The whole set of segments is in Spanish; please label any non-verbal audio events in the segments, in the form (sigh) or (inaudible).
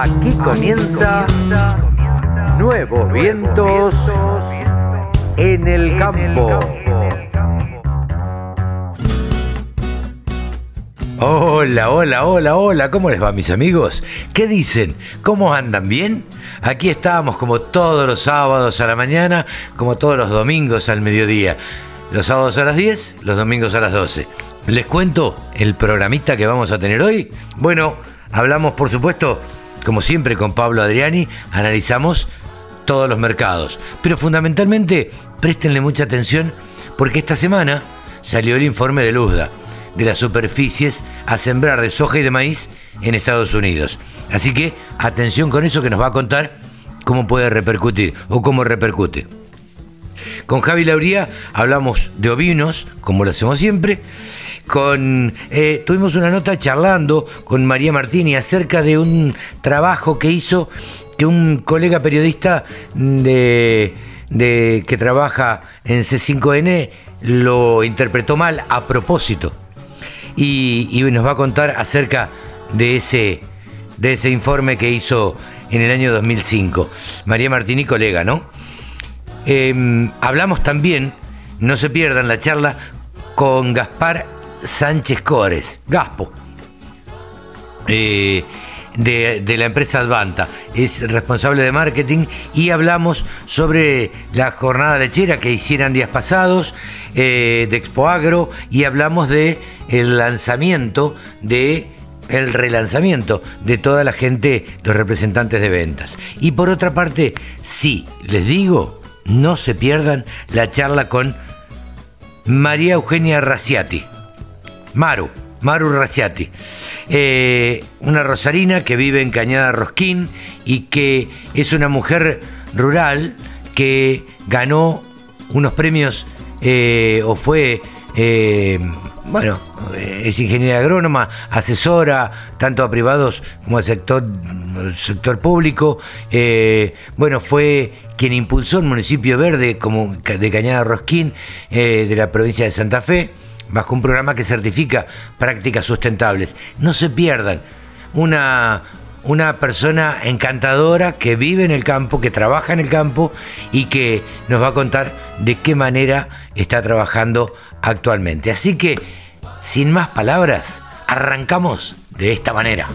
Aquí comienza Nuevos Vientos en el Campo. Hola, hola, hola, hola, ¿cómo les va mis amigos? ¿Qué dicen? ¿Cómo andan? ¿Bien? Aquí estamos como todos los sábados a la mañana, como todos los domingos al mediodía. Los sábados a las 10, los domingos a las 12. Les cuento el programita que vamos a tener hoy. Bueno, hablamos por supuesto, como siempre con Pablo Adriani, analizamos todos los mercados. Pero fundamentalmente, préstenle mucha atención porque esta semana salió el informe de Luzda de las superficies a sembrar de soja y de maíz en Estados Unidos. Así que atención con eso que nos va a contar cómo puede repercutir o cómo repercute. Con Javi Lauría hablamos de ovinos, como lo hacemos siempre. Con, eh, tuvimos una nota charlando con María Martini acerca de un trabajo que hizo que un colega periodista de, de, que trabaja en C5N lo interpretó mal a propósito. Y, y, nos va a contar acerca de ese, de ese informe que hizo en el año 2005. María Martini, colega, ¿no? Eh, hablamos también, no se pierdan la charla, con Gaspar Sánchez Cores, Gaspo, eh, de, la empresa Advanta. Es responsable de marketing y hablamos sobre la jornada lechera que hicieran días pasados eh, de Expo Agro y hablamos de el lanzamiento de el relanzamiento de toda la gente, los representantes de ventas. Y por otra parte, sí, les digo, no se pierdan la charla con María Eugenia Raciati. Maru, Maru Raciati. Eh, una rosarina que vive en Cañada Rosquín y que es una mujer rural que ganó unos premios eh, o fue, eh, bueno, es ingeniera agrónoma, asesora tanto a privados como al sector, sector público. Bueno, fue quien impulsó el municipio verde como de Cañada Rosquín de la provincia de Santa Fe, bajo un programa que certifica prácticas sustentables. No se pierdan. Una, una persona encantadora que vive en el campo, que trabaja en el campo y que nos va a contar de qué manera está trabajando actualmente. Así que, sin más palabras, arrancamos de esta manera.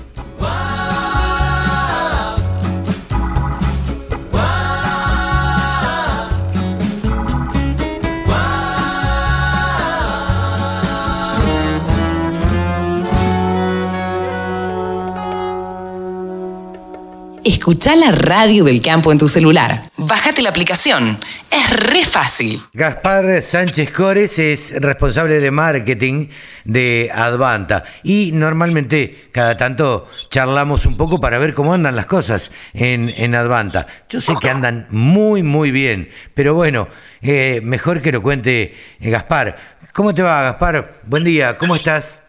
Escucha la radio del campo en tu celular. Bájate la aplicación. Es re fácil. Gaspar Sánchez Cores es responsable de marketing de Advanta y normalmente cada tanto charlamos un poco para ver cómo andan las cosas en, en Advanta. Yo sé que andan muy, muy bien, pero bueno, eh, mejor que lo cuente Gaspar. ¿Cómo te va, Gaspar? Buen día, ¿cómo estás?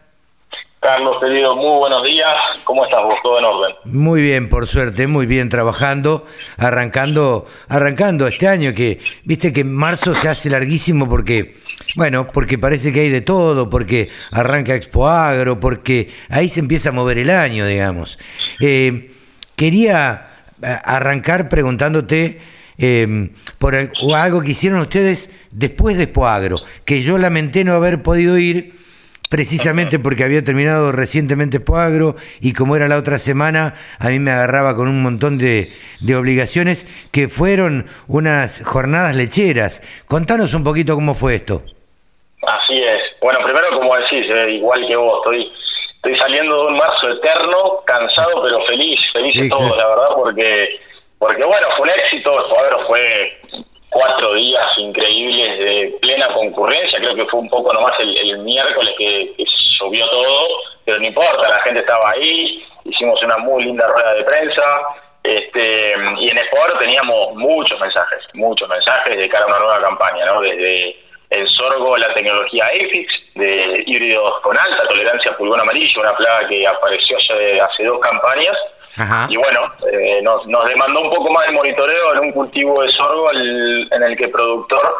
Carlos, querido, muy buenos días. ¿Cómo estás vos? ¿Todo en orden? Muy bien, por suerte, muy bien trabajando, arrancando, arrancando este año que, viste que marzo se hace larguísimo porque, bueno, porque parece que hay de todo, porque arranca Expo Agro, porque ahí se empieza a mover el año, digamos. Eh, quería arrancar preguntándote eh, por algo que hicieron ustedes después de Expo Agro, que yo lamenté no haber podido ir precisamente porque había terminado recientemente Poagro y como era la otra semana, a mí me agarraba con un montón de, de, obligaciones que fueron unas jornadas lecheras. Contanos un poquito cómo fue esto. Así es. Bueno, primero como decís, eh, igual que vos, estoy, estoy saliendo de un marzo eterno, cansado pero feliz, feliz sí, de todo, claro. la verdad, porque, porque bueno, fue un éxito, Poagro fue cuatro días increíbles de plena concurrencia, creo que fue un poco nomás el, el miércoles que, que llovió todo, pero no importa, la gente estaba ahí, hicimos una muy linda rueda de prensa, este y en Sport teníamos muchos mensajes, muchos mensajes de cara a una nueva campaña, ¿no? Desde el sorgo, la tecnología EFIX, de híbridos con alta tolerancia a pulgón amarillo, una plaga que apareció hace, hace dos campañas, Y bueno, eh, nos, nos, demandó un poco más de monitoreo en un cultivo de sorgo en el que el productor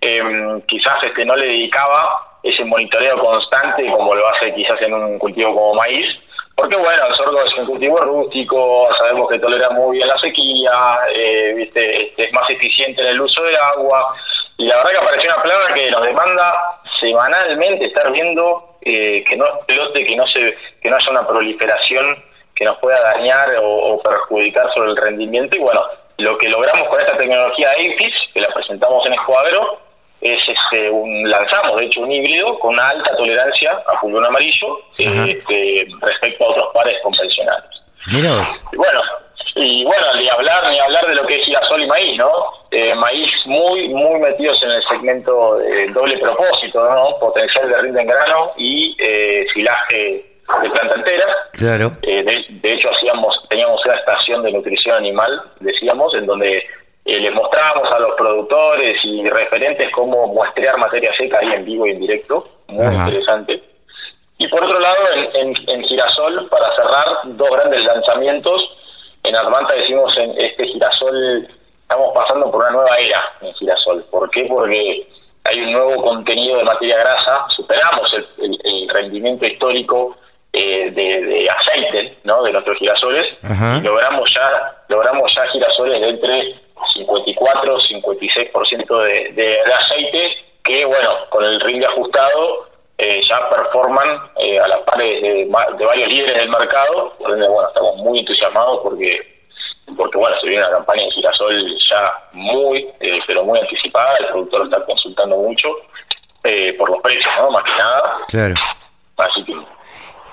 eh, quizás este, no le dedicaba ese monitoreo constante como lo hace quizás en un cultivo como maíz, porque bueno, el sorgo es un cultivo rústico, sabemos que tolera muy bien la sequía, eh, ¿viste? Este, es más eficiente en el uso del agua, y la verdad que apareció una plaga que nos demanda semanalmente estar viendo eh, que no explote, que no se, que no haya una proliferación que nos pueda dañar o, perjudicar sobre el rendimiento. Y bueno, lo que logramos con esta tecnología APIS, que la presentamos en Escuadro, es este, un, lanzamos de hecho un híbrido con una alta tolerancia a pulgón amarillo este, respecto a otros pares convencionales. Y bueno, y bueno, ni hablar, ni hablar de lo que es girasol y maíz, ¿no? Eh, maíz muy, muy metidos en el segmento de doble propósito, ¿no? Potencial de rinde en grano y eh, silaje de planta entera. Claro. Eh, de, hecho, hacíamos, teníamos una estación de nutrición animal, decíamos, en donde eh, les mostrábamos a los productores y referentes cómo muestrear materia seca ahí en vivo y en directo, muy interesante. Y por otro lado, en, en, Girasol, para cerrar, dos grandes lanzamientos. En Advanta decimos en este Girasol, estamos pasando por una nueva era en Girasol. ¿Por qué? Porque hay un nuevo contenido de materia grasa, superamos el, el rendimiento histórico eh, de, aceite ¿no? de nuestros girasoles y logramos ya logramos ya girasoles de entre 54 56% de, de, aceite que bueno con el ring ajustado eh, ya performan eh, a las pares de, varios líderes del mercado por ende bueno estamos muy entusiasmados porque porque bueno se viene una campaña de girasol ya muy pero muy anticipada el productor está consultando mucho por los precios no más que nada. Claro. Así que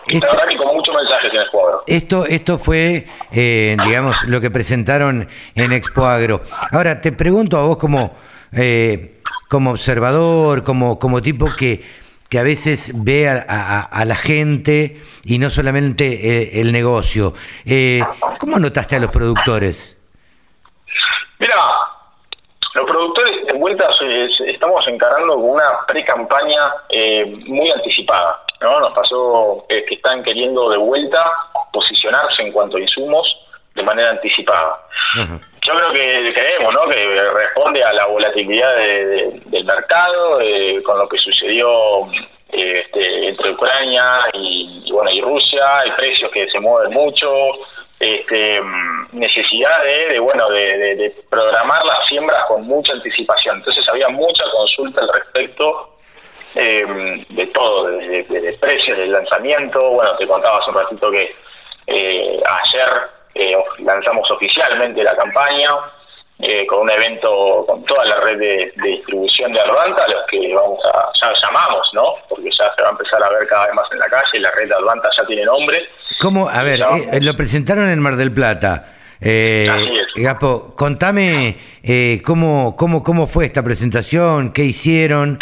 esto, con muchos mensajes en Expo Esto, esto fue, eh, digamos, lo que presentaron en Expo Agro. Ahora, te pregunto a vos como, eh, como observador, como, como tipo que, que a veces ve a, la gente y no solamente eh, el negocio. ¿Cómo notaste a los productores? Mira, los productores de vuelta estamos encarando una pre-campaña muy anticipada. ¿No? Nos pasó eh, que están queriendo de vuelta posicionarse en cuanto a insumos de manera anticipada. Yo creo que creemos, ¿no? Que responde a la volatilidad del mercado, eh, con lo que sucedió eh, este, entre Ucrania y, bueno y Rusia, hay precios que se mueven mucho, este, necesidad de, bueno de, programar las siembras con mucha anticipación. Entonces había mucha consulta al respecto eh, de todo, de, de, precios, del lanzamiento. Bueno, te contaba hace un ratito que eh, ayer eh, lanzamos oficialmente la campaña eh, con un evento con toda la red de, distribución de Advanta, los que vamos a, ya llamamos, ¿no? Porque ya se va a empezar a ver cada vez más en la calle, la red de Advanta ya tiene nombre. ¿Cómo? A ver, lo presentaron en Mar del Plata. Eh, Gapo, contame cómo, cómo, cómo fue esta presentación, qué hicieron.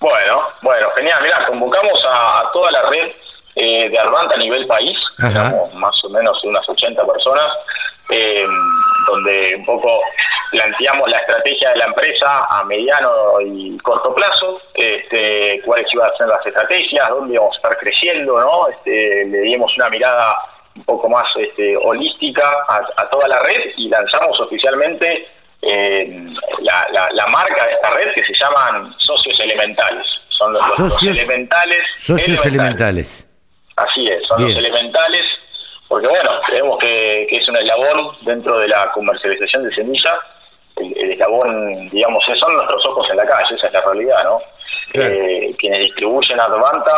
Bueno, bueno, genial. Mirá, convocamos a, toda la red eh, de Arvanta a nivel país, éramos más o menos unas 80 personas, eh, donde un poco planteamos la estrategia de la empresa a mediano y corto plazo, este, cuáles iban a ser las estrategias, dónde íbamos a estar creciendo, ¿no? Este, le dimos una mirada un poco más este, holística a toda la red y lanzamos oficialmente eh, la, la, marca de esta red que se llaman socios elementales. Son los, socios, elementales. Socios elementales. Así es, son los elementales, porque bueno, creemos que, es un eslabón dentro de la comercialización de semillas. El, eslabón, digamos, son nuestros ojos en la calle, esa es la realidad, ¿no? Eh, quienes distribuyen Advanta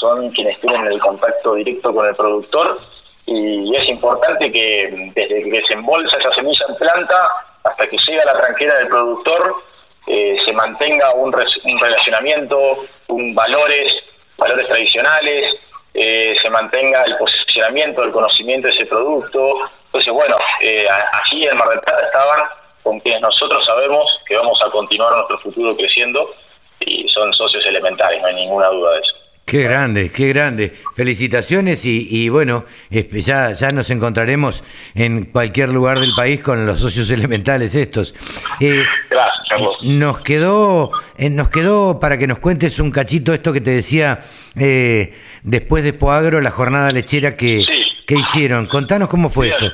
son quienes tienen el contacto directo con el productor y es importante que desde que se embolsa esa semilla en planta hasta que llega la tranquera del productor eh, se mantenga un, relacionamiento, un valores, valores tradicionales, eh, se mantenga el posicionamiento, el conocimiento de ese producto. Entonces, bueno, eh, allí en Mar del Plata estaban con quienes nosotros sabemos que vamos a continuar nuestro futuro creciendo y son socios elementales, no hay ninguna duda de eso. Qué grande, qué grande. Felicitaciones y, bueno, ya, ya nos encontraremos en cualquier lugar del país con los socios elementales estos. Eh, Gracias, Carlos. Nos quedó, eh, nos quedó para que nos cuentes un cachito esto que te decía eh, después de Poagro, la jornada lechera que, que hicieron. Contanos cómo fue eso.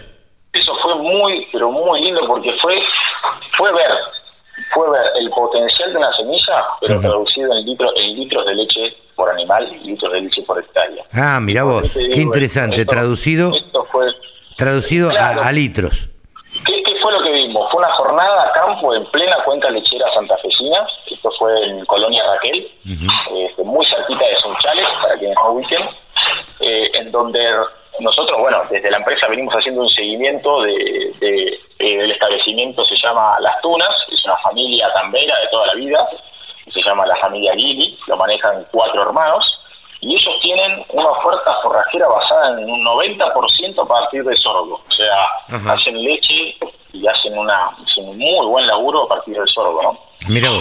Eso fue muy, pero muy lindo porque fue, fue ver fue ver el potencial de una semilla, pero traducido en, litros en litros de leche por animal y litros de leche por hectárea. Ah, mira vos, qué interesante, traducido, traducido a, litros. ¿Qué, fue lo que vimos? Fue una jornada a campo en plena cuenca lechera santafesina, esto fue en Colonia Raquel, este, muy cerquita de Sunchales, para quienes no ubiquen, eh, en donde nosotros, bueno, desde la empresa venimos haciendo un seguimiento de, de, del establecimiento, se llama Las Tunas, es una familia tambera de toda la vida, se llama la familia Lili, lo manejan cuatro hermanos, y ellos tienen una oferta forrajera basada en un 90% a partir de sorgo, o sea, hacen leche y hacen, una, un muy buen laburo a partir del sorgo, ¿no?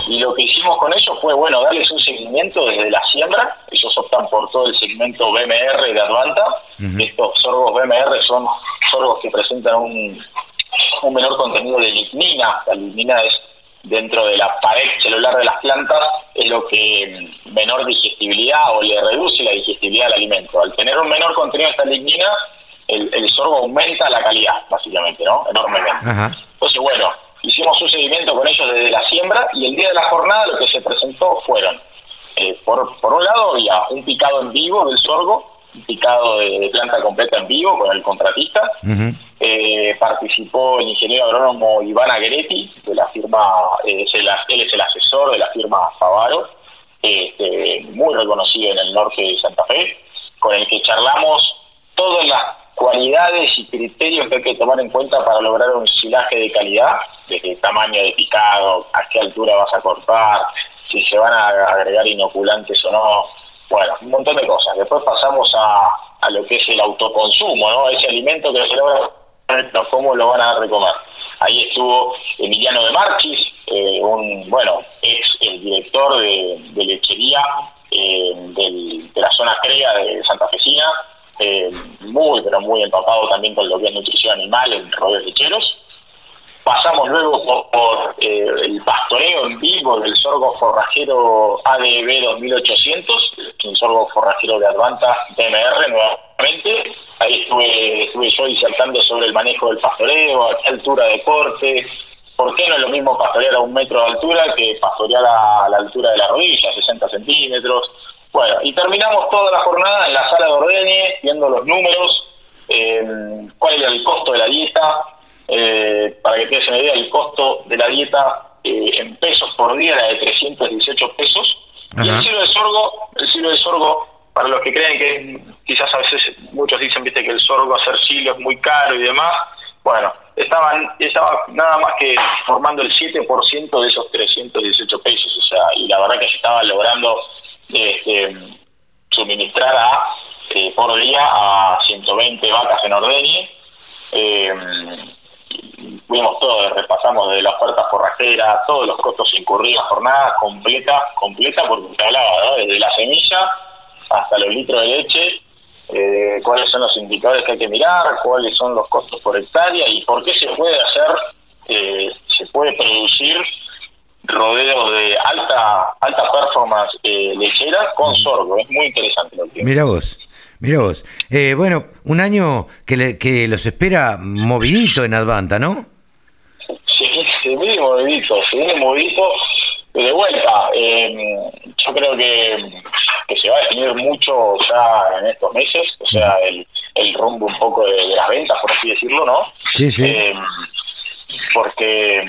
Y lo que hicimos con ellos fue, bueno, darles un seguimiento desde la siembra. Ellos optan por todo el segmento BMR de Advanta. Estos sorgos BMR son sorgos que presentan un, un menor contenido de lignina. La lignina es dentro de la pared celular de las plantas, es lo que menor digestibilidad o le reduce la digestibilidad del alimento. Al tener un menor contenido de esta lignina, el, sorgo aumenta la calidad, básicamente, ¿no? Enormemente. Entonces, bueno, hicimos un seguimiento con ellos desde la siembra y el día de la jornada lo que se presentó fueron, eh, por, por un lado había un picado en vivo del sorgo, un picado de, planta completa en vivo con el contratista, eh, participó el ingeniero agrónomo Iván Agretti, de la firma, eh, él es el asesor de la firma Favaro, este, muy reconocido en el norte de Santa Fe, con el que charlamos todas las cualidades y criterios que hay que tomar en cuenta para lograr un silaje de calidad, desde el tamaño de picado, a qué altura vas a cortar, si se van a agregar inoculantes o no, bueno, un montón de cosas. Después pasamos a, a lo que es el autoconsumo, ¿no? Ese alimento que se logra, ¿cómo lo van a dar de comer? Ahí estuvo Emiliano de Marchis, eh, un, bueno, ex director de, lechería eh, de la zona CREA de Santa Fecina, eh, muy, pero muy empapado también con lo que es nutrición animal en rodeos lecheros. Pasamos luego por, eh, el pastoreo en vivo del sorgo forrajero ADB 2800, un sorgo forrajero de Advanta DMR nuevamente. Ahí estuve, estuve yo disertando sobre el manejo del pastoreo, a qué altura de corte, por qué no es lo mismo pastorear a un metro de altura que pastorear a la altura de la rodilla, 60 centímetros. Bueno, y terminamos toda la jornada en la sala de ordeñe, viendo los números, eh, cuál era el costo de la dieta, eh, para que te una idea, el costo de la dieta eh, en pesos por día era de 318 pesos. Y el silo de sorgo, el silo de sorgo, para los que creen que quizás a veces muchos dicen viste que el sorgo hacer silo es muy caro y demás, bueno, estaban estaba nada más que formando el 7% de esos 318 pesos, o sea, y la verdad que se estaba logrando este, suministrar eh, por día a 120 vacas en ordeñe. Eh, vimos todo, repasamos de la oferta forrajera, todos los costos incurridos, jornada completa, completa porque se hablaba, desde la semilla hasta los litros de leche, eh, cuáles son los indicadores que hay que mirar, cuáles son los costos por hectárea y por qué se puede hacer, eh, se puede producir rodeos de alta alta performance eh, lechera con sorgo. Es muy interesante lo que Mira vos. Mira vos. Eh, bueno, un año que, que los espera movidito en Advanta, ¿no? Sí, sí, muy movidito, sí, movidito. De vuelta, eh, yo creo que, que, se va a definir mucho ya en estos meses, o sea, el, el rumbo un poco de, las ventas, por así decirlo, ¿no? Sí, sí. Eh, porque,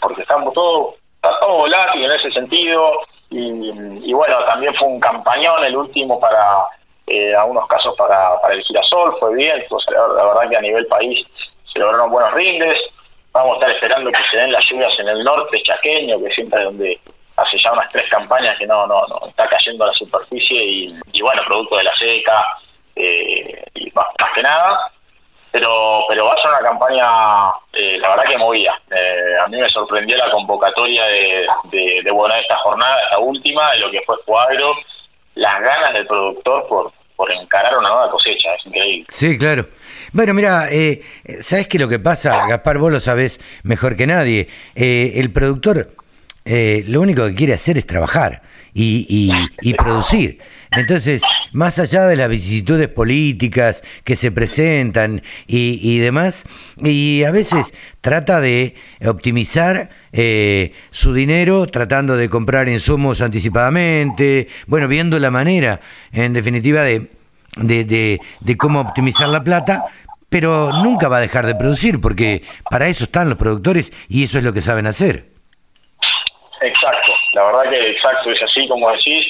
porque estamos todos todo volátil en ese sentido y, y, bueno, también fue un campañón el último para eh, algunos casos para, para el girasol, fue bien, pues, la, verdad que a nivel país se lograron buenos rindes, vamos a estar esperando que se den las lluvias en el norte chaqueño, que siempre es donde hace ya unas tres campañas que no, no, no está cayendo a la superficie y, bueno, producto de la seca eh, y más, que nada pero pero va a ser una campaña, eh, la verdad que movida. Eh, a mí me sorprendió la convocatoria de, de, de, esta jornada, esta última, de lo que fue Cuadro, las ganas del productor por, por encarar una nueva cosecha, es increíble. Sí, claro. Bueno, mira, eh, ¿sabes qué lo que pasa? Gaspar, vos lo sabés mejor que nadie. Eh, el productor eh, lo único que quiere hacer es trabajar y, y, producir. Entonces, más allá de las vicisitudes políticas que se presentan y, demás, y a veces trata de optimizar eh, su dinero tratando de comprar insumos anticipadamente, bueno, viendo la manera, en definitiva, de, de, de, cómo optimizar la plata, pero nunca va a dejar de producir, porque para eso están los productores y eso es lo que saben hacer. Exacto, la verdad que exacto, es así como decís.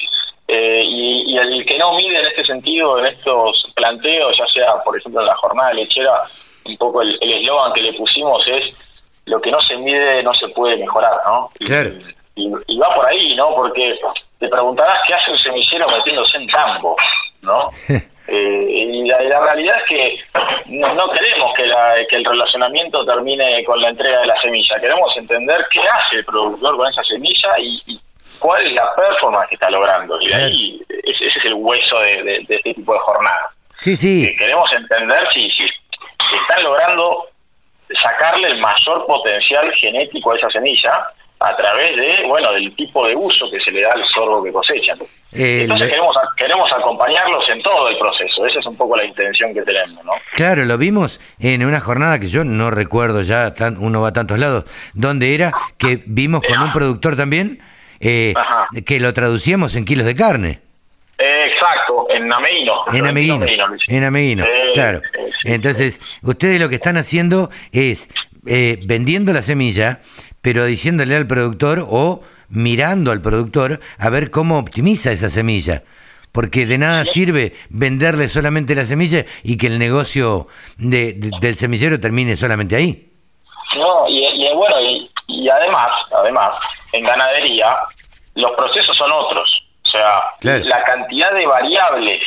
Eh, y, el que no mide en este sentido, en estos planteos, ya sea, por ejemplo, en la jornada lechera, un poco el eslogan que le pusimos es lo que no se mide no se puede mejorar, ¿no? Y, va por ahí, ¿no? Porque te preguntarás qué hace un semillero metiéndose en campo, ¿no? (laughs) Eh, y la, realidad es que no, queremos que, que el relacionamiento termine con la entrega de la semilla, queremos entender qué hace el productor con esa semilla y, cuál es la performance que está logrando. Y ahí ese, es el hueso de, este tipo de jornada. Sí, sí. queremos entender si, si están logrando sacarle el mayor potencial genético a esa semilla a través de, bueno, del tipo de uso que se le da al sorbo que cosechan. Entonces queremos, queremos acompañarlos en todo el proceso, esa es un poco la intención que tenemos, ¿no? Claro, lo vimos en una jornada que yo no recuerdo ya, tan, uno va a tantos lados, donde era que vimos con un productor también eh, que lo traducíamos en kilos de carne. exacto, en ameíno. En ameíno, en ameíno, claro. Entonces, ustedes lo que están haciendo es eh, vendiendo la semilla, pero diciéndole al productor o mirando al productor a ver cómo optimiza esa semilla. Porque de nada sirve venderle solamente la semilla y que el negocio del semillero termine solamente ahí. No, y, bueno, y, además, además, en ganadería los procesos son otros. O sea, la cantidad de variables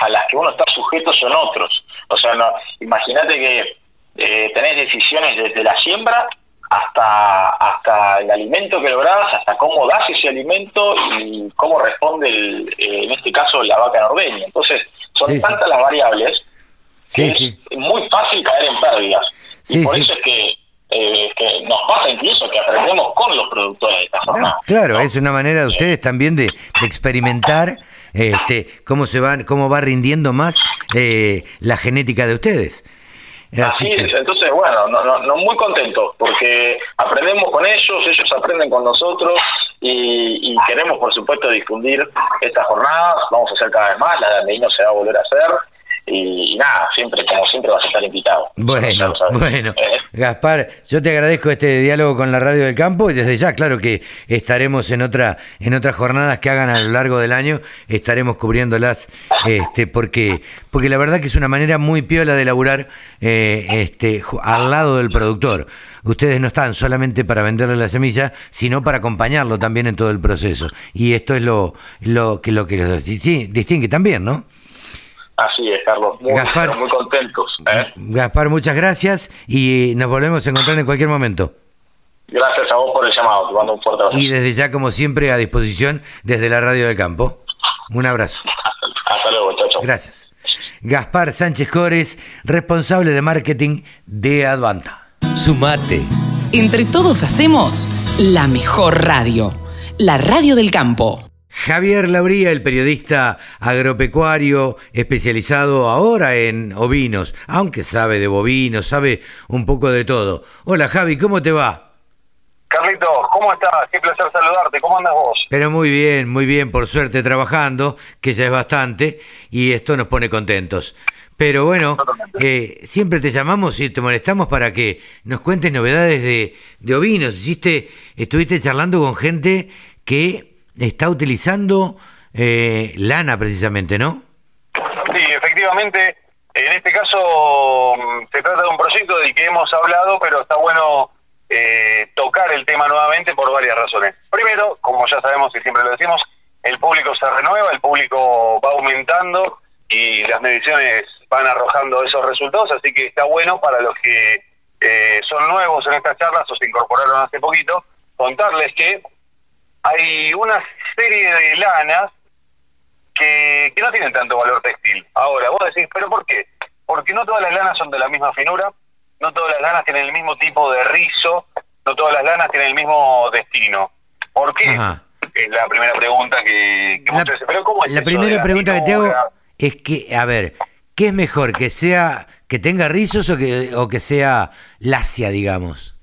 a las que uno está sujeto son otros. O sea, no, imagínate que eh, tenés decisiones desde la siembra hasta hasta el alimento que lográs, hasta cómo das ese alimento y cómo responde, el, eh, en este caso, la vaca norbeña. Entonces, son tantas las variables que es muy fácil caer en pérdidas. y por eso es que, eh, que nos pasa incluso que aprendemos con los productores de esta forma. claro, es una manera de ustedes también de, de experimentar este, cómo se van, cómo va rindiendo más eh, la genética de ustedes. Así, es, entonces bueno, no, no, muy contentos porque aprendemos con ellos, ellos aprenden con nosotros y, queremos por supuesto difundir estas jornadas, vamos a hacer cada vez más, la de no se va a volver a hacer y, nada, siempre, como siempre, vas a estar invitado. Bueno, bueno. Eh. Gaspar, yo te agradezco este diálogo con la Radio del Campo y desde ya, claro que estaremos en otra en otras jornadas que hagan a lo largo del año, estaremos cubriéndolas, este, porque porque la verdad que es una manera muy piola de laburar eh, este, al lado del productor. Ustedes no están solamente para venderle la semilla, sino para acompañarlo también en todo el proceso. Y esto es lo, lo que lo que los distingue también, ¿no? Así es, Carlos. Muy, muy contentos. ¿eh? Gaspar, muchas gracias y nos volvemos a encontrar en cualquier momento. Gracias a vos por el llamado. Te mando un fuerte abrazo. Y desde ya, como siempre, a disposición desde la Radio del Campo. Un abrazo. (laughs) Hasta, luego, chao, chao. Gracias. Gaspar Sánchez Cores, responsable de marketing de Advanta. Sumate. Entre todos hacemos la mejor radio, la Radio del Campo. Javier Lauría, el periodista agropecuario especializado ahora en ovinos, aunque sabe de bovinos, sabe un poco de todo. Hola Javi, ¿cómo te va? Carlitos, ¿cómo estás? Qué placer saludarte. ¿Cómo andas vos? Pero muy bien, muy bien, por suerte trabajando, que ya es bastante, y esto nos pone contentos. Pero bueno, eh, siempre te llamamos y te molestamos para que nos cuentes novedades de, de ovinos. Hiciste, estuviste charlando con gente que está utilizando eh, lana precisamente, ¿no? Sí, efectivamente. En este caso mm, se trata de un proyecto del que hemos hablado, pero está bueno eh, tocar el tema nuevamente por varias razones. Primero, como ya sabemos y siempre lo decimos, el público se renueva, el público va aumentando y las mediciones van arrojando esos resultados, así que está bueno para los que eh, son nuevos en estas charlas o se incorporaron hace poquito, contarles que hay una serie de lanas que, que no tienen tanto valor textil. Ahora, vos decís, ¿pero por qué? Porque no todas las lanas son de la misma finura, no todas las lanas tienen el mismo tipo de rizo, no todas las lanas tienen el mismo destino. ¿Por qué? Ajá. Es la primera pregunta que, que La, pero ¿cómo es la primera la pregunta que te hago es que, a ver, ¿qué es mejor? ¿Que sea que tenga rizos o que, o que sea lacia, digamos?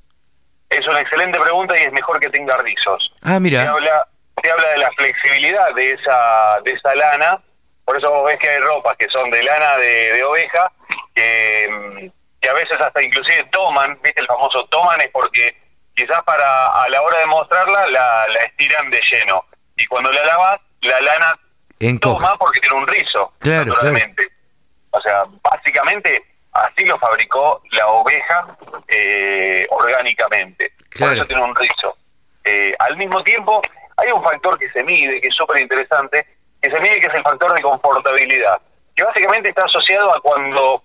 Es una excelente pregunta y es mejor que tenga rizos. Ah, mira. habla, te habla de la flexibilidad de esa, de esa lana. Por eso vos ves que hay ropas que son de lana de, de oveja, que, mm, que a veces hasta inclusive toman, ¿viste? El famoso toman es porque quizás para a la hora de mostrarla la, la estiran de lleno. Y cuando la lavas, la lana toma porque tiene un rizo, Claro, naturalmente. O sea, básicamente así lo fabricó la oveja eh, orgánicamente. Claro. Por eso tiene un rizo. Eh, al mismo tiempo, hay un factor que se mide, que es súper interesante, que se mide que es el factor de confortabilidad, que básicamente está asociado a cuando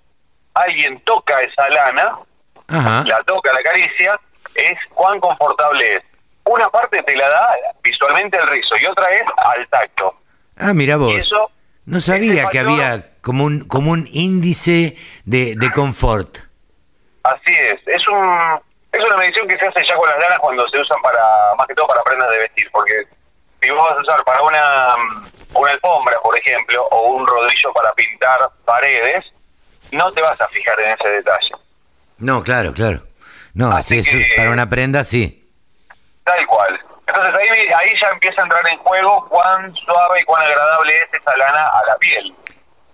alguien toca esa lana, Ajá. la toca, la acaricia, es cuán confortable es. Una parte te la da visualmente el rizo y otra es al tacto. Ah, mira Y vos. eso, No sabía ese que había como un, como un índice de, de confort. Así es, es un es una medición que se hace ya con las lanas cuando se usan para más que todo para prendas de vestir, porque si vos vas a usar para una una alfombra, por ejemplo, o un rodillo para pintar paredes, no te vas a fijar en ese detalle. No, claro, claro. No, Así si es que- para una prenda, sí. Tal cual. Entonces ahí ahí ya empieza a entrar en juego cuán suave y cuán agradable es esa lana a la piel,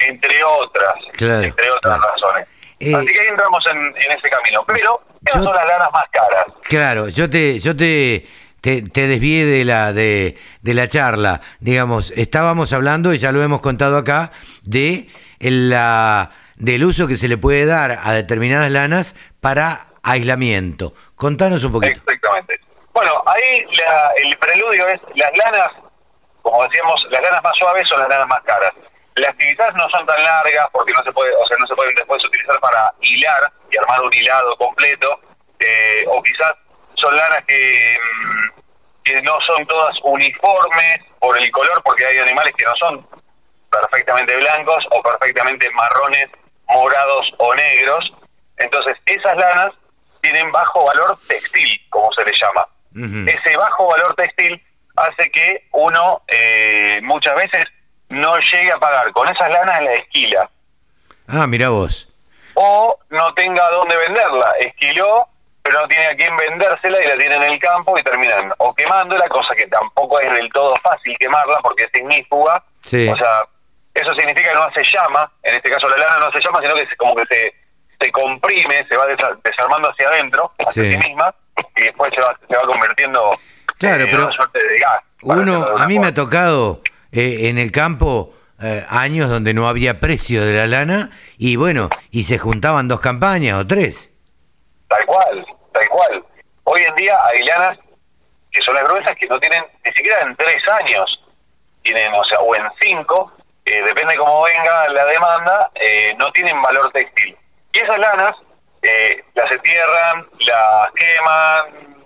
entre otras, Claro, entre otras claro. razones. Eh, Así que ahí entramos en, en ese camino. Pero esas yo- son las lanas más caras. Claro, yo te, yo te, te, te desvié de la, de, de la charla. Digamos, estábamos hablando, y ya lo hemos contado acá, de la, del uso que se le puede dar a determinadas lanas para aislamiento. Contanos un poquito. Exactamente. Bueno, ahí la- el preludio es las lanas, como decíamos, las lanas más suaves son las lanas más caras. Las quizás no son tan largas porque no se puede, o sea, no se pueden después utilizar para hilar y armar un hilado completo, eh, o quizás son lanas que, mm, que no son todas uniformes por el color, porque hay animales que no son perfectamente blancos o perfectamente marrones, morados o negros. Entonces, esas lanas tienen bajo valor textil, como se le llama. Ese bajo valor textil hace que uno eh, muchas veces no llegue a pagar con esas lanas la esquila Ah, mira vos. o no tenga dónde venderla. Esquiló, pero no tiene a quién vendérsela y la tiene en el campo y terminan o quemándola, cosa que tampoco es del todo fácil quemarla porque es ignífuga. Sí. O sea, eso significa que no hace llama, en este caso la lana no hace llama, sino que como que se, se comprime, se va desa- desarmando hacia adentro, hacia Sí. sí misma, y después se va, se va convirtiendo Claro, en pero una suerte de gas. Uno, a mí me ha tocado eh, en el campo eh, años donde no había precio de la lana y bueno, y se juntaban dos campañas o tres. Tal cual, tal cual. Hoy en día hay lanas que son las gruesas que no tienen ni siquiera en tres años, tienen, o sea, o en cinco, eh, depende cómo venga la demanda, eh, no tienen valor textil. Y esas lanas eh, las entierran, las queman,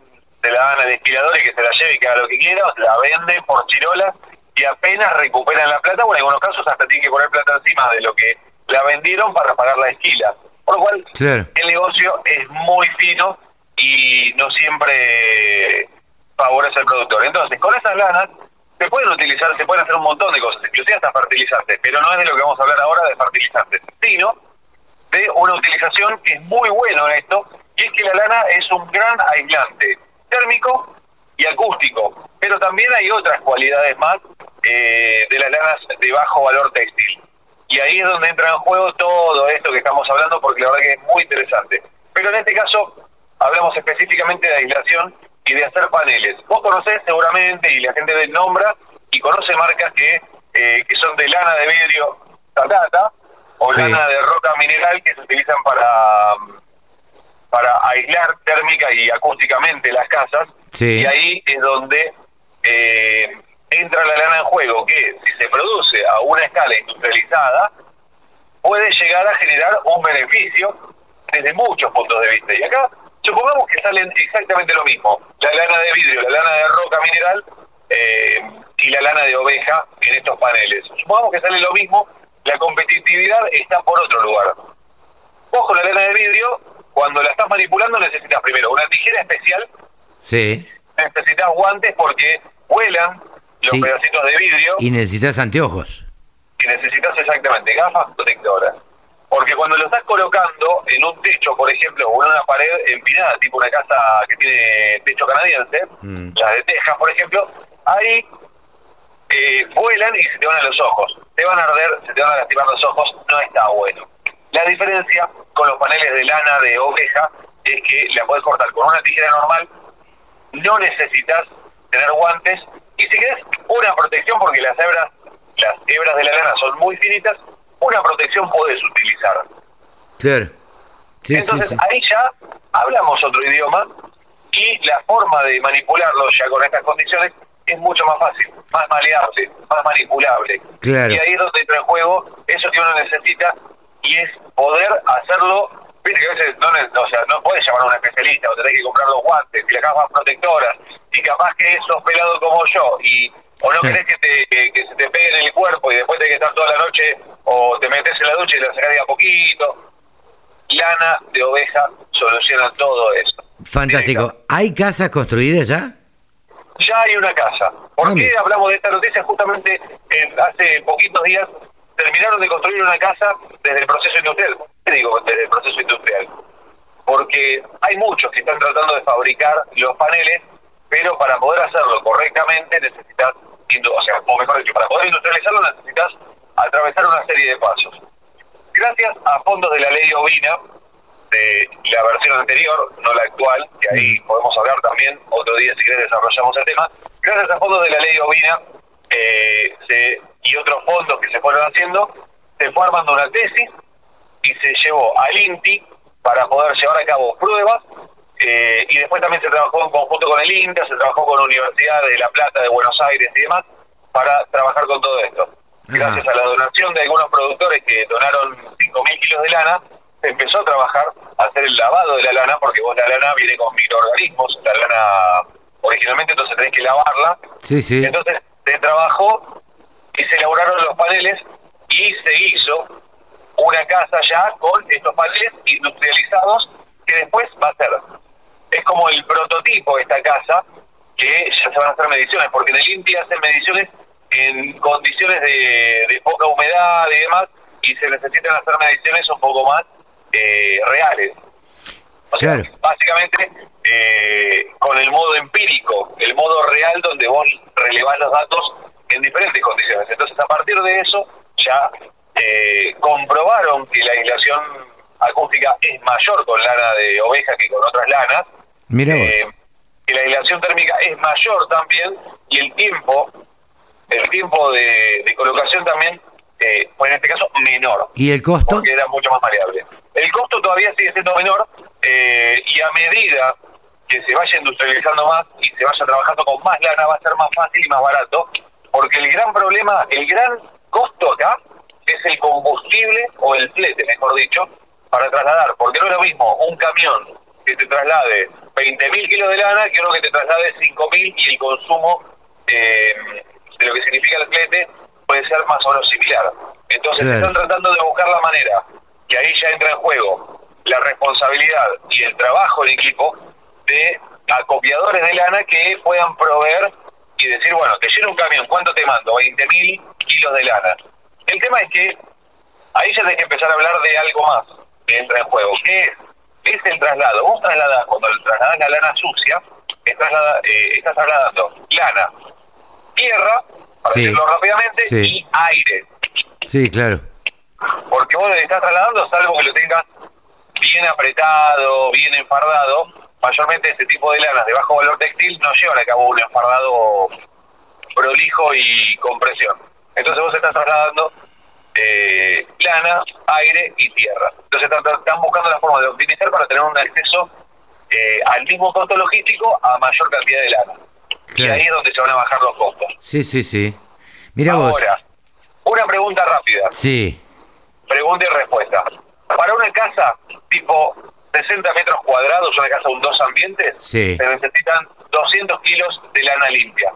se la dan al esquilador y que se la lleve y que haga lo que quiera, o se la venden por chirolas y apenas recuperan la plata, o en algunos casos hasta tienen que poner plata encima de lo que la vendieron para pagar la esquila. Por lo cual, Claro. el negocio es muy fino y no siempre favorece al productor. Entonces, con esas lanas se pueden utilizar, se pueden hacer un montón de cosas, inclusive hasta fertilizantes, pero no es de lo que vamos a hablar ahora de fertilizantes, sino de una utilización que es muy bueno en esto, y es que la lana es un gran aislante térmico y acústico, pero también hay otras cualidades más eh, de las lanas de bajo valor textil. Y ahí es donde entra en juego todo esto que estamos hablando, porque la verdad que es muy interesante. Pero en este caso hablamos específicamente de aislación y de hacer paneles. Vos conocés seguramente, y la gente nombra, y conoce marcas que, eh, que son de lana de vidrio Tatata, o Sí. lana de roca mineral que se utilizan para, para aislar térmica y acústicamente las casas. Sí. Y ahí es donde eh, entra la lana en juego, que si se produce a una escala industrializada, puede llegar a generar un beneficio desde muchos puntos de vista. Y acá, supongamos que salen exactamente lo mismo, la lana de vidrio, la lana de roca mineral eh, y la lana de oveja en estos paneles. Supongamos que sale lo mismo, la competitividad está por otro lugar. Vos con la lana de vidrio, cuando la estás manipulando necesitas primero una tijera especial Sí. necesitas guantes porque vuelan los Sí. pedacitos de vidrio Y necesitas anteojos. y necesitas exactamente gafas protectoras. Porque cuando lo estás colocando en un techo, por ejemplo, o en una pared empinada, tipo una casa que tiene techo canadiense, Mm. las de Texas, por ejemplo, ahí eh, vuelan y se te van a los ojos. Te van a arder, se te van a lastimar los ojos, no está bueno. La diferencia con los paneles de lana de oveja es que la puedes cortar con una tijera normal, no necesitas tener guantes y si querés una protección porque las hebras, las hebras de la lana son muy finitas, una protección puedes utilizar. Claro. Sí, Entonces sí, sí. ahí ya hablamos otro idioma y la forma de manipularlo ya con estas condiciones es mucho más fácil, más maleable, más manipulable. Claro. Y ahí es donde entra en juego eso que uno necesita y es poder hacerlo. Viste que a veces no, o sea, no puedes llamar a un especialista o tenés que comprar los guantes y las gafas protectoras y capaz que sos pelado como yo y o no querés que, te, que, que se te pegue en el cuerpo y después tenés que estar toda la noche o te metes en la ducha y la sacás de a poquito lana de oveja soluciona todo eso. Fantástico. ¿Hay casas construidas ya? Ya hay una casa. ¿Por Ah, qué hablamos de esta noticia? Justamente eh, hace poquitos días terminaron de construir una casa desde el proceso industrial. ¿Por qué digo desde el proceso industrial? Porque hay muchos que están tratando de fabricar los paneles, pero para poder hacerlo correctamente necesitas, o sea, o mejor dicho, para poder industrializarlo necesitas atravesar una serie de pasos. Gracias a fondos de la ley ovina, de la versión anterior, no la actual, que ahí podemos hablar también, otro día si querés desarrollamos el tema, gracias a fondos de la ley ovina eh, se- y otros fondos que se fueron haciendo, se fue armando una tesis y se llevó al INTI para poder llevar a cabo pruebas eh, y después también se trabajó en conjunto con el INTA, se trabajó con la Universidad de La Plata, de Buenos Aires y demás para trabajar con todo esto. Gracias a la donación de algunos productores que donaron 5.000 kilos de lana, empezó a trabajar, a hacer el lavado de la lana, porque vos la lana viene con microorganismos, la lana originalmente entonces tenés que lavarla, Sí, sí. entonces se trabajó y se elaboraron los paneles y se hizo una casa ya con estos paneles industrializados que después va a ser. Es como el prototipo de esta casa que ya se van a hacer mediciones, porque en el INTI hacen mediciones en condiciones de, de poca humedad y demás, y se necesitan hacer mediciones un poco más eh, reales. O sea, básicamente eh, con el modo empírico, el modo real donde vos relevás los datos en diferentes condiciones. Entonces, a partir de eso, ya eh, comprobaron que la aislación acústica es mayor con lana de oveja que con otras lanas, Mira eh, que la aislación térmica es mayor también y el tiempo, el tiempo de, de colocación también eh, fue en este caso menor ¿Y el costo? porque era mucho más variable. El costo todavía sigue siendo menor eh, y a medida que se vaya industrializando más y se vaya trabajando con más lana va a ser más fácil y más barato, porque el gran problema, el gran costo acá es el combustible o el flete, mejor dicho, para trasladar, porque no es lo mismo un camión que te traslade 20.000 kilos de lana que uno que te traslade 5.000 y el consumo eh, de lo que significa el flete puede ser más o menos similar. Entonces Claro. están tratando de buscar la manera, que ahí ya entra en juego la responsabilidad y el trabajo en equipo de acopiadores de lana que puedan proveer y decir, bueno, te lleno un camión, ¿cuánto te mando? 20.000 kilos de lana. El tema es que ahí ya tenés que empezar a hablar de algo más que entra en juego, que es, es el traslado. Vos trasladás, cuando trasladás la lana sucia, estás, trasladando, eh, estás trasladando lana, tierra, para Sí, decirlo rápidamente, sí. y aire. Sí, claro. Porque vos le estás trasladando, salvo que lo tengas bien apretado, bien enfardado, mayormente este tipo de lanas de bajo valor textil no llevan a cabo un enfardado prolijo y compresión. Entonces vos estás trasladando eh, lana, aire y tierra. Entonces están, están buscando la forma de optimizar para tener un acceso eh, al mismo costo logístico a mayor cantidad de lana. Y ahí es donde se van a bajar los costos. Sí, sí, sí. Mira vos. Ahora, una pregunta rápida. Sí. Pregunta y respuesta. Para una casa tipo 60 metros cuadrados, una casa con dos ambientes, Sí. se necesitan 200 kilos de lana limpia.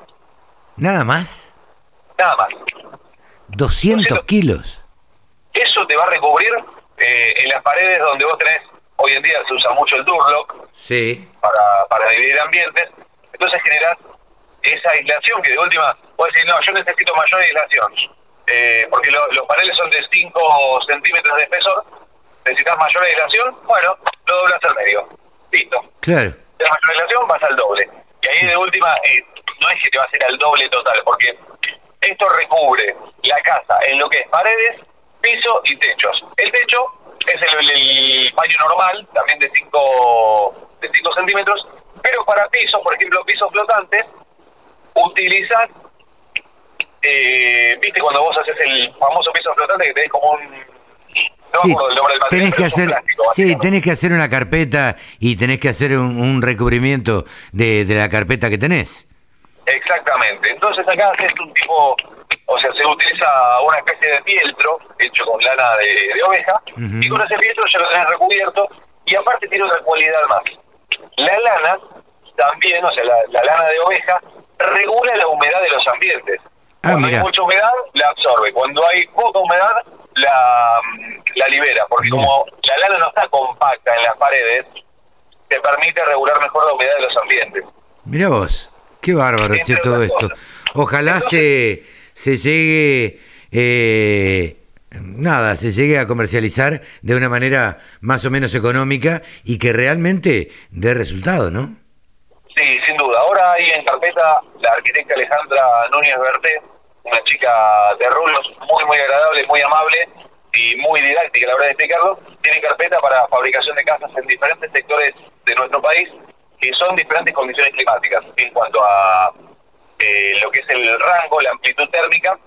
Nada más. Nada más. 200 kilos. Eso te va a recubrir eh, en las paredes donde vos tenés, hoy en día se usa mucho el Durlock Sí. para, para dividir ambientes, entonces generas esa aislación que de última, puedes decir, no, yo necesito mayor aislación, eh, porque los paneles son de 5 centímetros de espesor, necesitas mayor aislación, bueno, lo doblas al medio, listo. Claro. La mayor aislación vas al doble. Y ahí de última, eh, no es que te va a hacer al doble total, porque esto recubre la casa en lo que es paredes, piso y techos. El techo es el, el paño normal, también de 5 de 5 centímetros, pero para pisos, por ejemplo, pisos flotantes, utilizas, eh, viste cuando vos haces el famoso piso flotante que tenés como un... No sí, el nombre del material, tenés que hacer, plástico, sí, tenés que hacer una carpeta y tenés que hacer un, un recubrimiento de, de la carpeta que tenés. Exactamente. Entonces acá haces un tipo, o sea, se utiliza una especie de fieltro hecho con lana de, de oveja y con ese fieltro ya lo tenés recubierto y aparte tiene otra cualidad más. La lana también, o sea, la, la lana de oveja regula la humedad de los ambientes. Ah, Cuando mira. hay mucha humedad, la absorbe. Cuando hay poca humedad, la, la libera. Porque Mira. como la lana no está compacta en las paredes, te permite regular mejor la humedad de los ambientes. Mirá vos, qué bárbaro, che, todo esto. Ojalá se, se llegue, eh, nada, se llegue a comercializar de una manera más o menos económica y que realmente dé resultado, ¿no? Sí, sin duda. Ahora hay en carpeta la arquitecta Alejandra Núñez Berté, una chica de rulos muy, muy agradable, muy amable y muy didáctica a la hora de explicarlo. Tiene carpeta para fabricación de casas en diferentes sectores de nuestro país que son diferentes condiciones climáticas en cuanto a eh, lo que es el rango, la amplitud térmica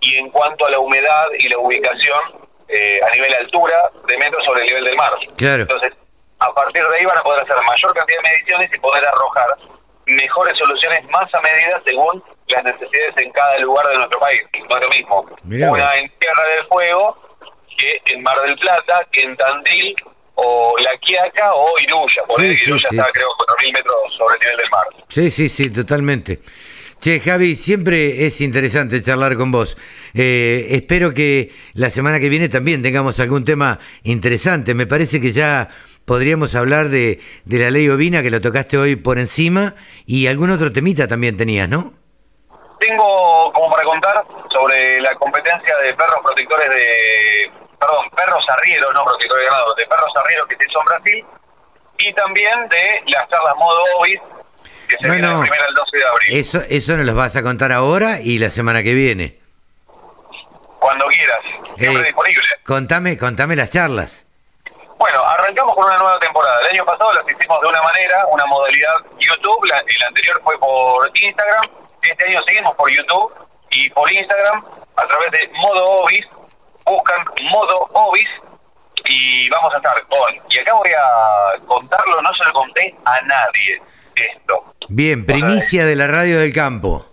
y en cuanto a la humedad y la ubicación eh, a nivel altura de metros sobre el nivel del mar. Claro. Entonces, a partir de ahí van a poder hacer mayor cantidad de mediciones y poder arrojar mejores soluciones más a medida según las necesidades en cada lugar de nuestro país. No es lo mismo Mirá una vos. en Tierra del Fuego que en Mar del Plata, que en Tandil o La Quiaca o Iruya. Por Sí, ahí sí, Iruya sí, está creo 4.000 metros sobre el nivel del mar. Sí, sí, sí, totalmente. Che, Javi, siempre es interesante charlar con vos. Eh, espero que la semana que viene también tengamos algún tema interesante. Me parece que ya podríamos hablar de, de la ley ovina, que lo tocaste hoy por encima, y algún otro temita también tenías, ¿no? Tengo como para contar sobre la competencia de perros protectores de, perdón, perros arrieros, no protectores de ganado, de perros arrieros que se hizo en Brasil, y también de las charlas modo Ovis, que se No, viene no. del 1 al 12 de abril. Eso, eso nos lo vas a contar ahora y la semana que viene. Cuando quieras, siempre disponible. Contame, contame las charlas. Bueno, arrancamos con una nueva temporada. El año pasado las hicimos de una manera, una modalidad YouTube, la, la anterior fue por Instagram. Este año seguimos por YouTube y por Instagram a través de Modo Obis. Buscan Modo Obis y vamos a estar con. Y acá voy a contarlo, no se lo conté a nadie esto. Bien, primicia de la radio del campo.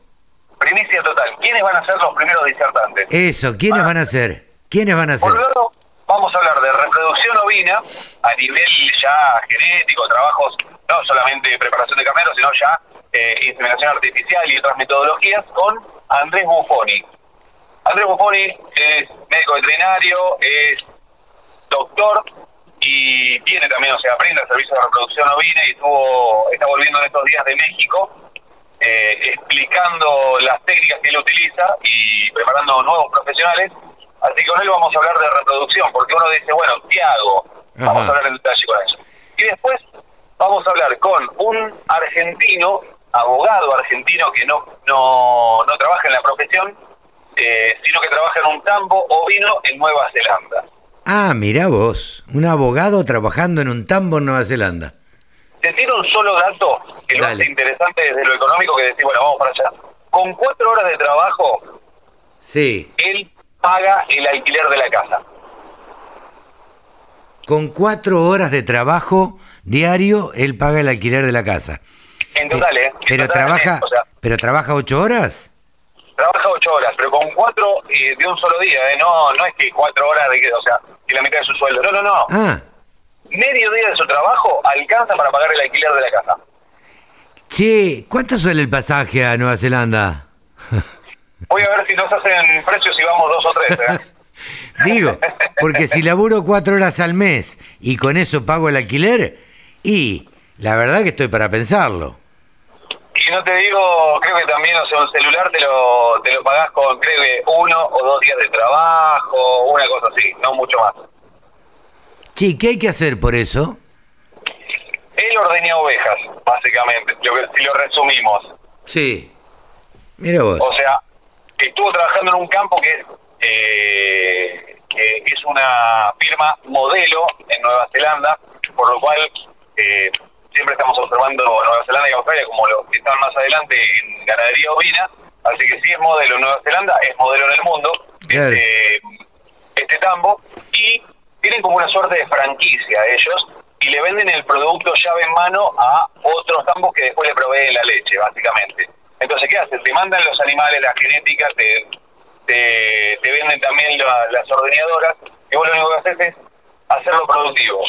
Primicia total. ¿Quiénes van a ser los primeros disertantes? Eso, ¿quiénes van a ser? ¿Quiénes van a ser? Por lado, vamos a hablar de reproducción ovina a nivel ya genético, trabajos, no solamente preparación de carneros, sino ya eh, inseminación artificial y otras metodologías con Andrés Buffoni. Andrés Buffoni es médico veterinario, es doctor y tiene también, o sea, aprende el servicio de reproducción ovina y estuvo, está volviendo en estos días de México eh, explicando las técnicas que él utiliza y preparando nuevos profesionales. Así que con él vamos a hablar de reproducción, porque uno dice, bueno, ¿qué hago? Vamos Ajá. a hablar en detalle con eso. Y después vamos a hablar con un argentino, abogado argentino que no, no, no trabaja en la profesión, eh, sino que trabaja en un tambo ovino en Nueva Zelanda. Ah, mirá vos, un abogado trabajando en un tambo en Nueva Zelanda. Te tiro un solo dato que lo hace interesante desde lo económico que decir, bueno, vamos para allá. Con cuatro horas de trabajo, Sí, él paga el alquiler de la casa. con cuatro horas de trabajo diario, él paga el alquiler de la casa. En total, ¿eh? Pero total, trabaja, O sea, pero trabaja ocho horas. trabaja ocho horas, pero con cuatro eh, de un solo día, ¿eh? No, no es que cuatro horas de que, o sea, que la mitad de su sueldo. No, no, no. Ah, Medio día de su trabajo alcanza para pagar el alquiler de la casa. che, ¿cuánto sale el pasaje a Nueva Zelanda? (laughs) Voy a ver si nos hacen precios y vamos dos o tres, ¿eh? (laughs) Digo, porque si laburo cuatro horas al mes y con eso pago el alquiler, y la verdad que estoy para pensarlo. Y no te digo, creo que también, o sea, un celular te lo, te lo pagás con, creo que uno o dos días de trabajo, una cosa así, no mucho más. Sí, ¿qué hay que hacer por eso? Él ordeña ovejas, básicamente, que- si lo resumimos. Sí. Mira vos. O sea, estuvo trabajando en un campo que, eh, que es una firma modelo en Nueva Zelanda, por lo cual eh, siempre estamos observando Nueva Zelanda y Australia como los que están más adelante en ganadería ovina. Así que sí es modelo en Nueva Zelanda, es modelo en el mundo. Claro. Este, este tambo y tienen como una suerte de franquicia ellos y le venden el producto llave en mano a otros tambos que después le proveen la leche, básicamente. Entonces, ¿qué hacen? Te mandan los animales, la genética, te, te, te venden también la- las ordeñadoras y vos lo único que haces es hacerlo productivo.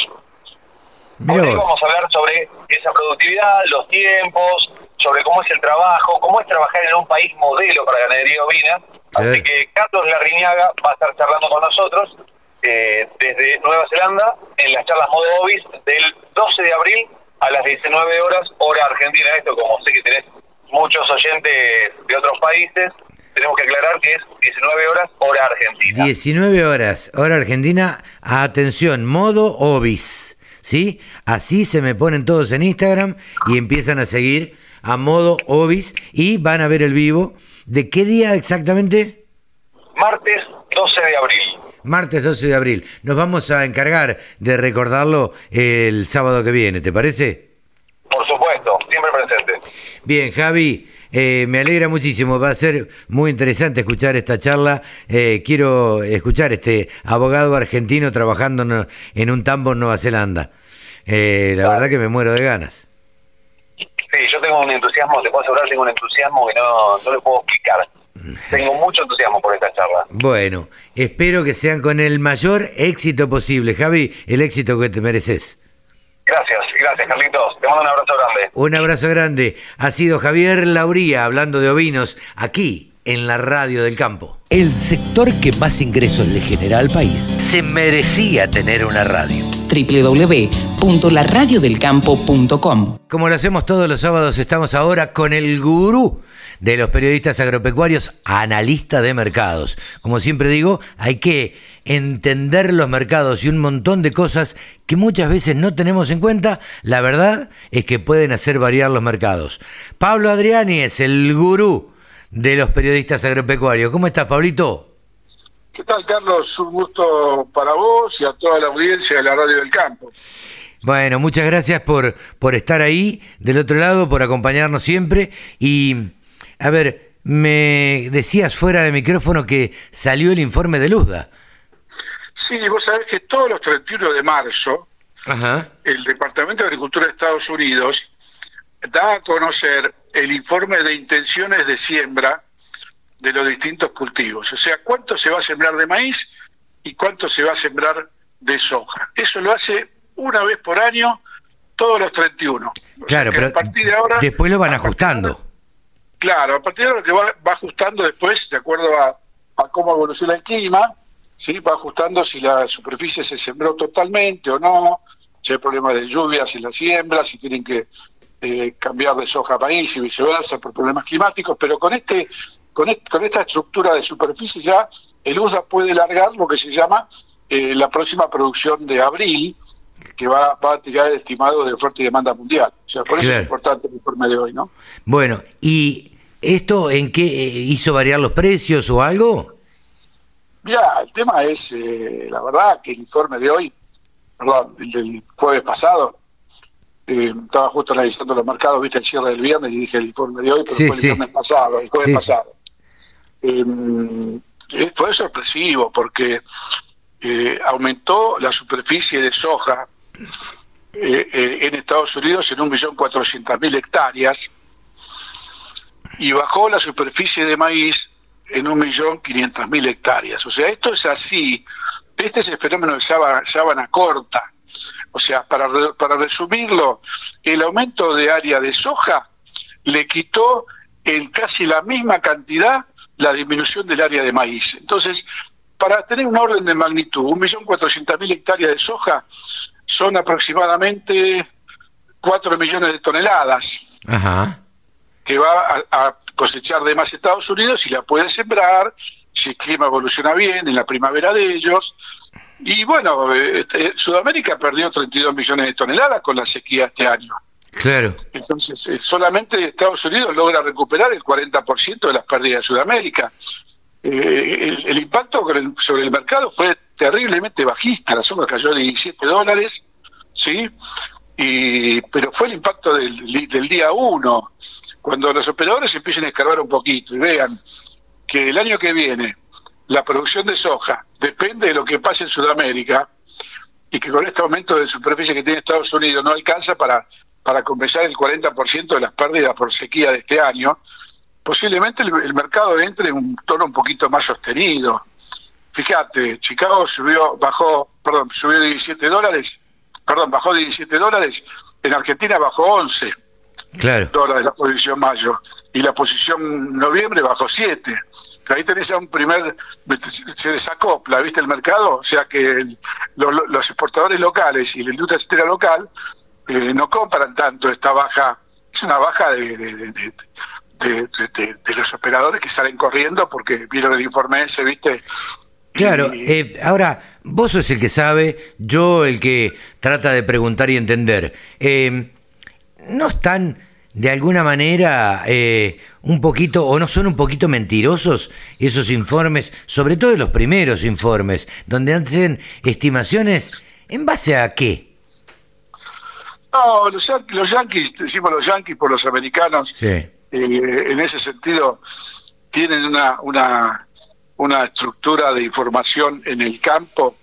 Vos. vamos a hablar sobre esa productividad, los tiempos, sobre cómo es el trabajo, cómo es trabajar en un país modelo para ganadería ovina. Así Sí. que Carlos Larriñaga va a estar charlando con nosotros eh, desde Nueva Zelanda en las charlas Modo Ovis del 12 de abril a las 19 horas, hora argentina. Esto, como sé que tenés muchos oyentes de otros países, tenemos que aclarar que es 19 horas, hora argentina. 19 horas, hora argentina, atención, modo Obis, ¿sí? Así se me ponen todos en Instagram y empiezan a seguir a modo Obis y van a ver el vivo. ¿De qué día exactamente? Martes 12 de abril. Martes 12 de abril. Nos vamos a encargar de recordarlo el sábado que viene, ¿te parece? Por supuesto, siempre presente. Bien, Javi, eh, me alegra muchísimo. Va a ser muy interesante escuchar esta charla. Eh, quiero escuchar este abogado argentino trabajando en, en un tambo en Nueva Zelanda. Eh, la verdad que me muero de ganas. Sí, yo tengo un entusiasmo, te puedo asegurar, tengo un entusiasmo que no, no lo puedo explicar. (laughs) Tengo mucho entusiasmo por esta charla. Bueno, espero que sean con el mayor éxito posible, Javi, el éxito que te mereces. Gracias, gracias Carlitos. Te mando un abrazo grande. Un abrazo grande. Ha sido Javier Lauría hablando de ovinos aquí en la radio del campo. El sector que más ingresos le genera al país se merecía tener una radio. www.laradiodelcampo.com Como lo hacemos todos los sábados, estamos ahora con el gurú de los periodistas agropecuarios, analista de mercados. Como siempre digo, hay que entender los mercados y un montón de cosas que muchas veces no tenemos en cuenta. La verdad es que pueden hacer variar los mercados. Pablo Adriani es el gurú de los periodistas agropecuarios. ¿Cómo estás, Pablito? ¿Qué tal, Carlos? Un gusto para vos y a toda la audiencia de la Radio del Campo. Bueno, muchas gracias por, por estar ahí del otro lado, por acompañarnos siempre. Y, a ver, me decías fuera de micrófono que salió el informe de Luzda. Sí, vos sabés que todos los 31 de marzo, Ajá. el Departamento de Agricultura de Estados Unidos da a conocer el informe de intenciones de siembra de los distintos cultivos. O sea, cuánto se va a sembrar de maíz y cuánto se va a sembrar de soja. Eso lo hace una vez por año, todos los 31. O Claro, pero a partir de ahora, después lo van ahora- ajustando. Claro, a partir de ahora que va, va ajustando después, de acuerdo a, a cómo evoluciona el clima, ¿sí? va ajustando si la superficie se sembró totalmente o no, si hay problemas de lluvias en la siembra, si tienen que eh, cambiar de soja a maíz y viceversa por problemas climáticos, pero con este con, est- con esta estructura de superficie ya el USA puede largar lo que se llama eh, la próxima producción de abril, que va, va a tirar el estimado de oferta y demanda mundial. O sea, por eso es importante el informe de hoy, ¿no? Bueno, ¿y esto en qué eh, hizo variar los precios o algo? Mira, el tema es, eh, la verdad, que el informe de hoy, perdón, el del jueves pasado, eh, estaba justo analizando los mercados, viste el cierre del viernes y dije el informe de hoy, pero Sí, fue el sí. viernes pasado, el jueves Sí, pasado. Eh, eh, fue sorpresivo porque eh, aumentó la superficie de soja eh, en Estados Unidos en 1.400.000 hectáreas y bajó la superficie de maíz en 1.500.000 hectáreas. O sea, esto es así. Este es el fenómeno de sábana, sábana corta. O sea, para, re- para resumirlo, el aumento de área de soja le quitó en casi la misma cantidad la disminución del área de maíz. Entonces, para tener un orden de magnitud, 1.400.000 hectáreas de soja son aproximadamente 4 millones de toneladas Ajá. que que va a, cosechar de más Estados Unidos y la puede sembrar, si el clima evoluciona bien, en la primavera de ellos. Y bueno, este, Sudamérica perdió 32 millones de toneladas con la sequía este año. Claro. Entonces, eh, solamente Estados Unidos logra recuperar el 40% de las pérdidas de Sudamérica. Eh, el, impacto sobre el mercado fue terriblemente bajista, la soja cayó de 17 dólares, ¿sí? Y, pero fue el impacto del, del día 1, cuando los operadores empiecen a escarbar un poquito y vean que el año que viene la producción de soja depende de lo que pase en Sudamérica y que con este aumento de superficie que tiene Estados Unidos no alcanza para, para compensar el 40% de las pérdidas por sequía de este año, posiblemente el, mercado entre en un tono un poquito más sostenido. Fíjate, Chicago subió, bajó, perdón, subió 17 dólares, perdón, bajó 17 dólares, en Argentina bajó 11 claro. dólares la posición mayo, y la posición noviembre bajó 7. Ahí tenés a un primer, se desacopla, ¿viste el mercado? O sea que los exportadores locales y la industria externa local eh, no compran tanto esta baja, es una baja de, de, los operadores que salen corriendo porque vieron el informe ese, ¿viste? Claro, eh, ahora, vos sos el que sabe, yo el que trata de preguntar y entender. Eh, ¿No están de alguna manera eh, un poquito, o no son un poquito mentirosos esos informes, sobre todo los primeros informes, donde hacen estimaciones en base a qué? No, los, los yanquis, decimos los yanquis por los americanos, sí eh, en ese sentido tienen una, una, una estructura de información en el campo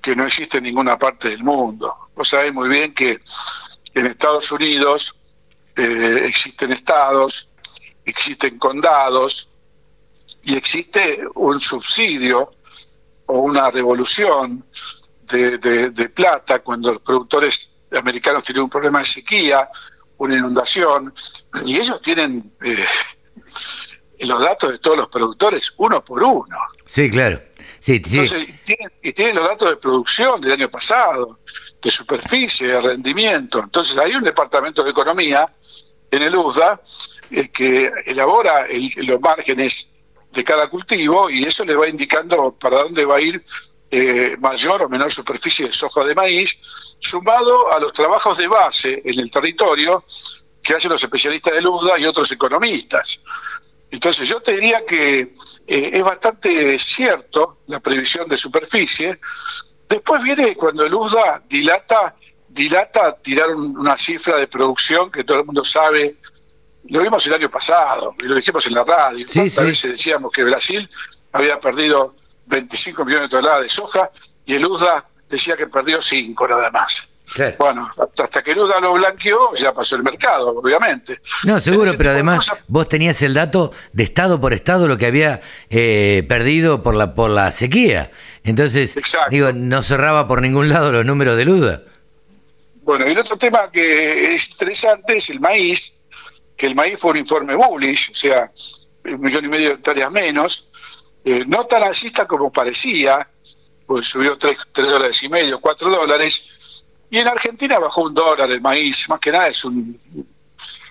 que no existe en ninguna parte del mundo. Vos sabés muy bien que en Estados Unidos eh, existen estados, existen condados y existe un subsidio o una revolución de, de plata cuando los productores americanos tienen un problema de sequía una inundación, y ellos tienen eh, los datos de todos los productores uno por uno. Sí, claro. Entonces, tienen, y tienen los datos de producción del año pasado, de superficie, de rendimiento. Entonces, hay un departamento de economía en el USDA eh, que elabora los márgenes de cada cultivo y eso le va indicando para dónde va a ir eh, mayor o menor superficie de soja de maíz, sumado a los trabajos de base en el territorio que hacen los especialistas de LUDA y otros economistas. Entonces yo te diría que eh, es bastante cierto la previsión de superficie. Después viene cuando el USDA dilata, dilata tirar una cifra de producción que todo el mundo sabe. Lo vimos el año pasado y lo dijimos en la radio. Sí, veces decíamos que Brasil había perdido 25 millones de toneladas de soja y el USDA decía que perdió 5 nada más. Bueno, hasta, que el USDA lo blanqueó, ya pasó el mercado, obviamente. No, seguro, pero además vos tenías el dato de estado por estado lo que había eh, perdido por la por la sequía. Entonces, digo, no cerraba por ningún lado los números de USDA. Bueno, y el otro tema que es interesante es el maíz, que el maíz fue un informe bullish, o sea, un millón y medio de hectáreas menos, eh, no tan alcista como parecía, pues subió 3, dólares y medio, 4 dólares, y en Argentina bajó un dólar el maíz, más que nada es un...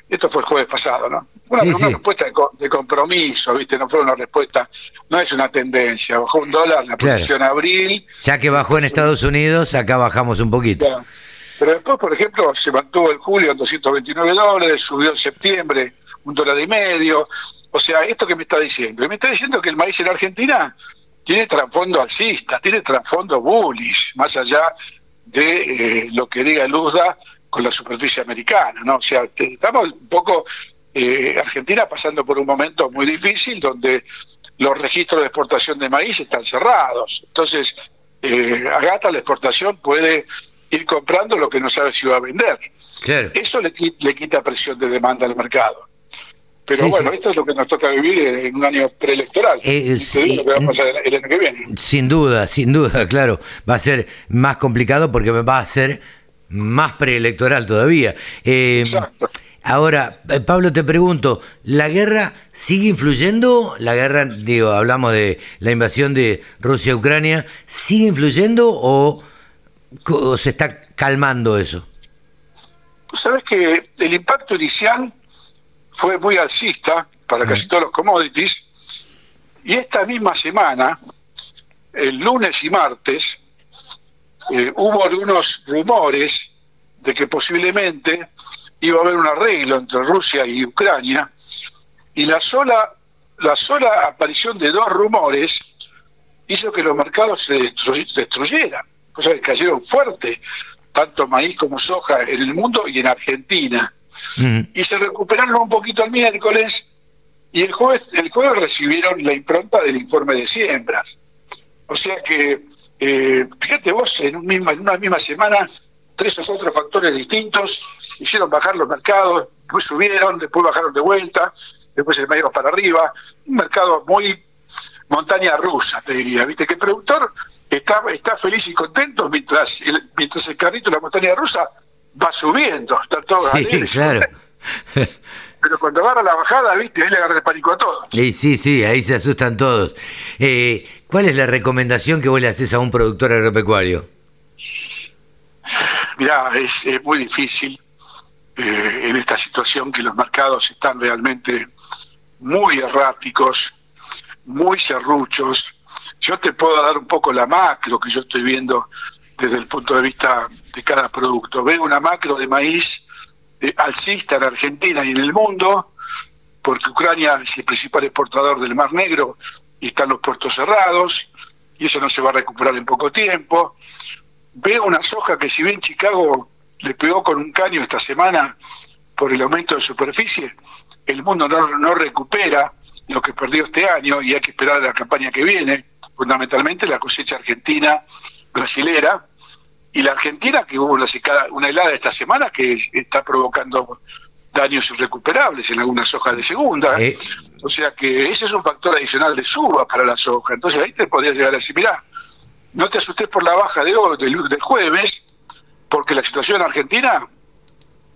Esto fue el jueves pasado, ¿no? Una, respuesta de, compromiso, ¿viste? No fue una respuesta, no es una tendencia. Bajó un dólar la posición abril. Ya que bajó en Estados Unidos, acá bajamos un poquito. Pero después, por ejemplo, se mantuvo el julio en 229 dólares, subió en septiembre un dólar y medio. O sea, esto que me está diciendo, me está diciendo que el maíz en Argentina tiene trasfondo alcista, tiene trasfondo bullish, más allá de eh, lo que diga Luzda con la superficie americana, ¿no? O sea, estamos un poco eh, Argentina pasando por un momento muy difícil donde los registros de exportación de maíz están cerrados. Entonces, eh, Agata la exportación puede ir comprando lo que no sabe si va a vender. Eso le, le quita presión de demanda al mercado. Pero bueno, esto es lo que nos toca vivir en un año preelectoral. Eh, lo que va a pasar el año que viene. Sin duda, sin duda, (laughs) claro. Va a ser más complicado porque va a ser más preelectoral todavía. Eh, Exacto. Ahora, eh, Pablo, te pregunto, ¿la guerra sigue influyendo? La guerra, digo, hablamos de la invasión de Rusia a Ucrania, ¿sigue influyendo o, o se está calmando eso? Pues sabes que el impacto inicial fue muy alcista para casi todos los commodities. Y esta misma semana, el lunes y martes, eh, hubo algunos rumores de que posiblemente iba a haber un arreglo entre Rusia y Ucrania, y la sola, la sola aparición de dos rumores hizo que los mercados se destruyeran, cosa que cayeron fuerte, tanto maíz como soja en el mundo y en Argentina. Y se recuperaron un poquito el miércoles y el jueves, el jueves recibieron la impronta del informe de siembras. O sea que, eh, fíjate vos, en, un misma, en una misma semana, tres o cuatro factores distintos hicieron bajar los mercados, después subieron, después bajaron de vuelta, después el mayo para arriba. Un mercado muy montaña rusa, te diría. ¿Viste? Que el productor está, está feliz y contento mientras el, mientras el carrito de la montaña rusa va subiendo. Está todo sí, claro. (laughs) Pero cuando agarra la bajada, ¿viste? Ahí le agarra el pánico a todos. Sí, sí, sí, ahí se asustan todos. Eh, ¿Cuál es la recomendación que vos le haces a un productor agropecuario? Mirá, es, muy difícil eh, en esta situación que los mercados están realmente muy erráticos, muy serruchos. Yo te puedo dar un poco la macro que yo estoy viendo desde el punto de vista de cada producto. Veo una macro de maíz eh, alcista en Argentina y en el mundo, porque Ucrania es el principal exportador del Mar Negro y están los puertos cerrados, y eso no se va a recuperar en poco tiempo. Veo una soja que si bien Chicago le pegó con un caño esta semana por el aumento de superficie, el mundo no, no recupera lo que perdió este año y hay que esperar la campaña que viene, fundamentalmente la cosecha argentina, brasilera, y la Argentina, que hubo una, una helada esta semana que está provocando daños irrecuperables en algunas hojas de segunda. O sea que ese es un factor adicional de suba para la soja. Entonces ahí te podrías llegar a decir, mirá, no te asustes por la baja de hoy, del, del jueves, porque la situación en Argentina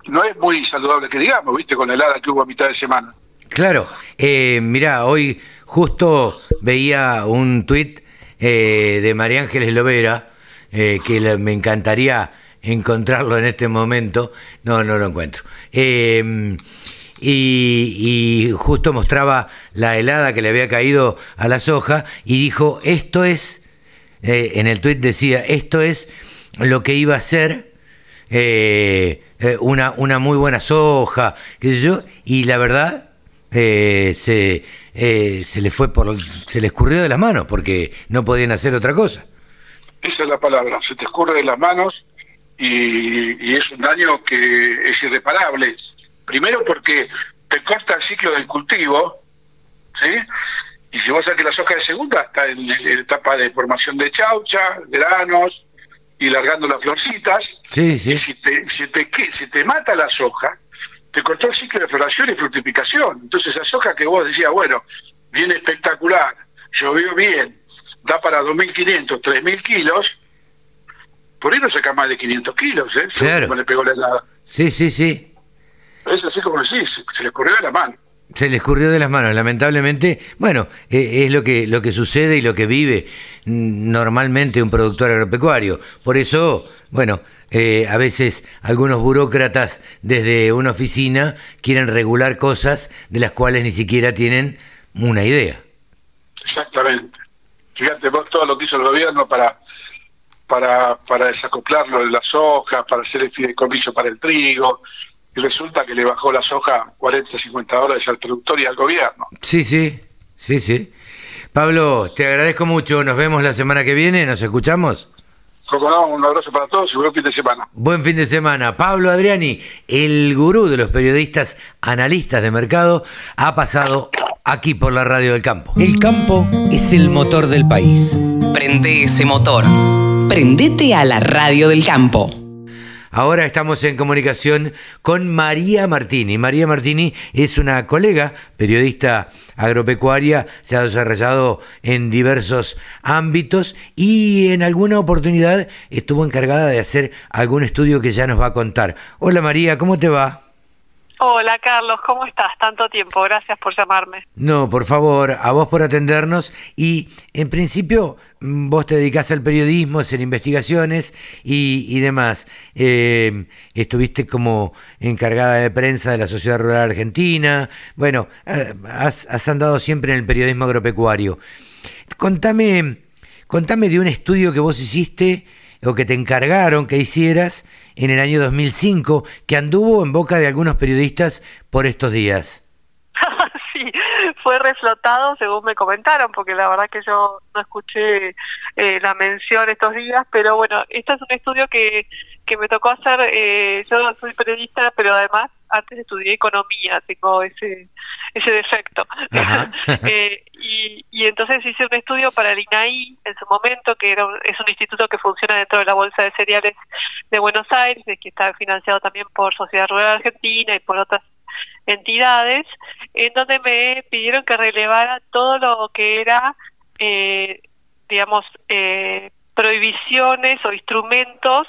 no es muy saludable que digamos, viste, con la helada que hubo a mitad de semana. Claro, eh, mirá, hoy justo veía un tuit eh, de María Ángeles Lovera, eh, que me encantaría encontrarlo en este momento, no, no lo encuentro. Em, y, justo mostraba la helada que le había caído a la soja y dijo, esto es, eh, en el tuit decía, esto es lo que iba a ser una, una muy buena soja, yo, y la verdad eh, se, eh, se le fue por se le escurrió de las manos porque no podían hacer otra cosa. Esa es la palabra, se te escurre de las manos y, es un daño que es irreparable. Primero porque te corta el ciclo del cultivo, ¿sí? Y si vos sabés que la soja de segunda está en, etapa de formación de chaucha, granos y largando las florcitas, sí, sí. y si te, si te, si te mata la soja, te cortó el ciclo de floración y fructificación. Entonces esa soja que vos decías, bueno, viene espectacular, llovió bien, da para 2.500, 3.000 kilos, por ahí no saca más de 500 kilos, ¿eh? Claro. le pegó la helada. Sí, sí, sí. Es así como decís, se le escurrió de la mano. Se le escurrió de las manos, lamentablemente. Bueno, eh, es lo que, lo que sucede y lo que vive normalmente un productor agropecuario. Por eso, bueno, eh, a veces algunos burócratas desde una oficina quieren regular cosas de las cuales ni siquiera tienen una idea. Exactamente. Fíjate vos todo lo que hizo el gobierno para, para, para desacoplarlo de las hojas, para hacer el fideicomiso para el trigo, y resulta que le bajó la soja 40, 50 dólares al productor y al gobierno. Sí, sí, sí, sí. Pablo, te agradezco mucho. Nos vemos la semana que viene. ¿Nos escuchamos? un abrazo para todos y buen fin de semana. Buen fin de semana. Pablo Adriani, el gurú de los periodistas analistas de mercado, ha pasado aquí por la radio del campo. El campo es el motor del país. Prende ese motor. Prendete a la radio del campo. Ahora estamos en comunicación con María Martini. María Martini es una colega, periodista agropecuaria, se ha desarrollado en diversos ámbitos y en alguna oportunidad estuvo encargada de hacer algún estudio que ya nos va a contar. Hola María, ¿cómo te va? Hola Carlos, ¿cómo estás? Tanto tiempo, gracias por llamarme. No, por favor, a vos por atendernos y en principio mm, vos te dedicás al periodismo, a hacer investigaciones y, demás. Eh, estuviste como encargada de prensa de la Sociedad Rural Argentina, bueno, eh, has, has andado siempre en el periodismo agropecuario. Contame, contame de un estudio que vos hiciste o que te encargaron que hicieras en el año 2005, que anduvo en boca de algunos periodistas por estos días. (laughs) sí, fue reflotado según me comentaron, porque la verdad que yo no escuché eh, la mención estos días, pero bueno, este es un estudio que, que me tocó hacer, eh, yo soy periodista, pero además antes estudié economía, tengo ese ese defecto. (laughs) eh, y, y, entonces hice un estudio para el INAI en su momento, que era es un instituto que funciona dentro de la Bolsa de Cereales de Buenos Aires, que está financiado también por Sociedad Rural Argentina y por otras entidades, en donde me pidieron que relevara todo lo que era, eh, digamos, eh, prohibiciones o instrumentos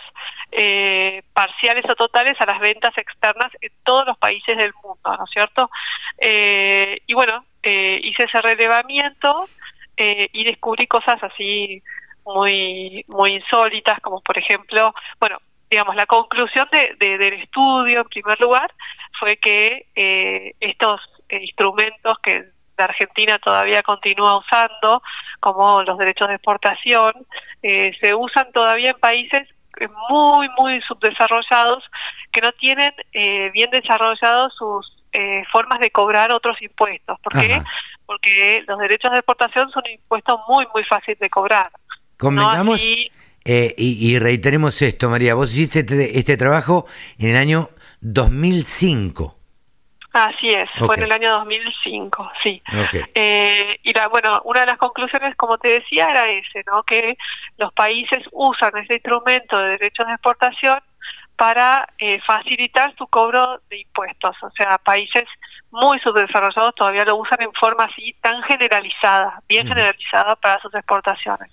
eh, parciales o totales a las ventas externas en todos los países del mundo, ¿no es cierto? Eh, y bueno, eh, hice ese relevamiento eh, y descubrí cosas así muy muy insólitas, como por ejemplo, bueno, digamos, la conclusión de, del estudio, en primer lugar, fue que eh, estos instrumentos que la Argentina todavía continúa usando, como los derechos de exportación, eh, se usan todavía en países muy, muy subdesarrollados que no tienen eh, bien desarrollados sus eh, formas de cobrar otros impuestos. ¿Por qué? Porque los derechos de exportación son impuestos muy, muy fáciles de cobrar. Convengamos, eh, y, y, reiteremos esto, María, vos hiciste este, este trabajo en el año 2005. Así es, fue en el año 2005, sí. Eh, y la, bueno, una de las conclusiones, como te decía, era ese, ¿no? Que los países usan ese instrumento de derechos de exportación para eh, facilitar su cobro de impuestos. O sea, países muy subdesarrollados todavía lo usan en forma así tan generalizada, bien generalizada para sus exportaciones.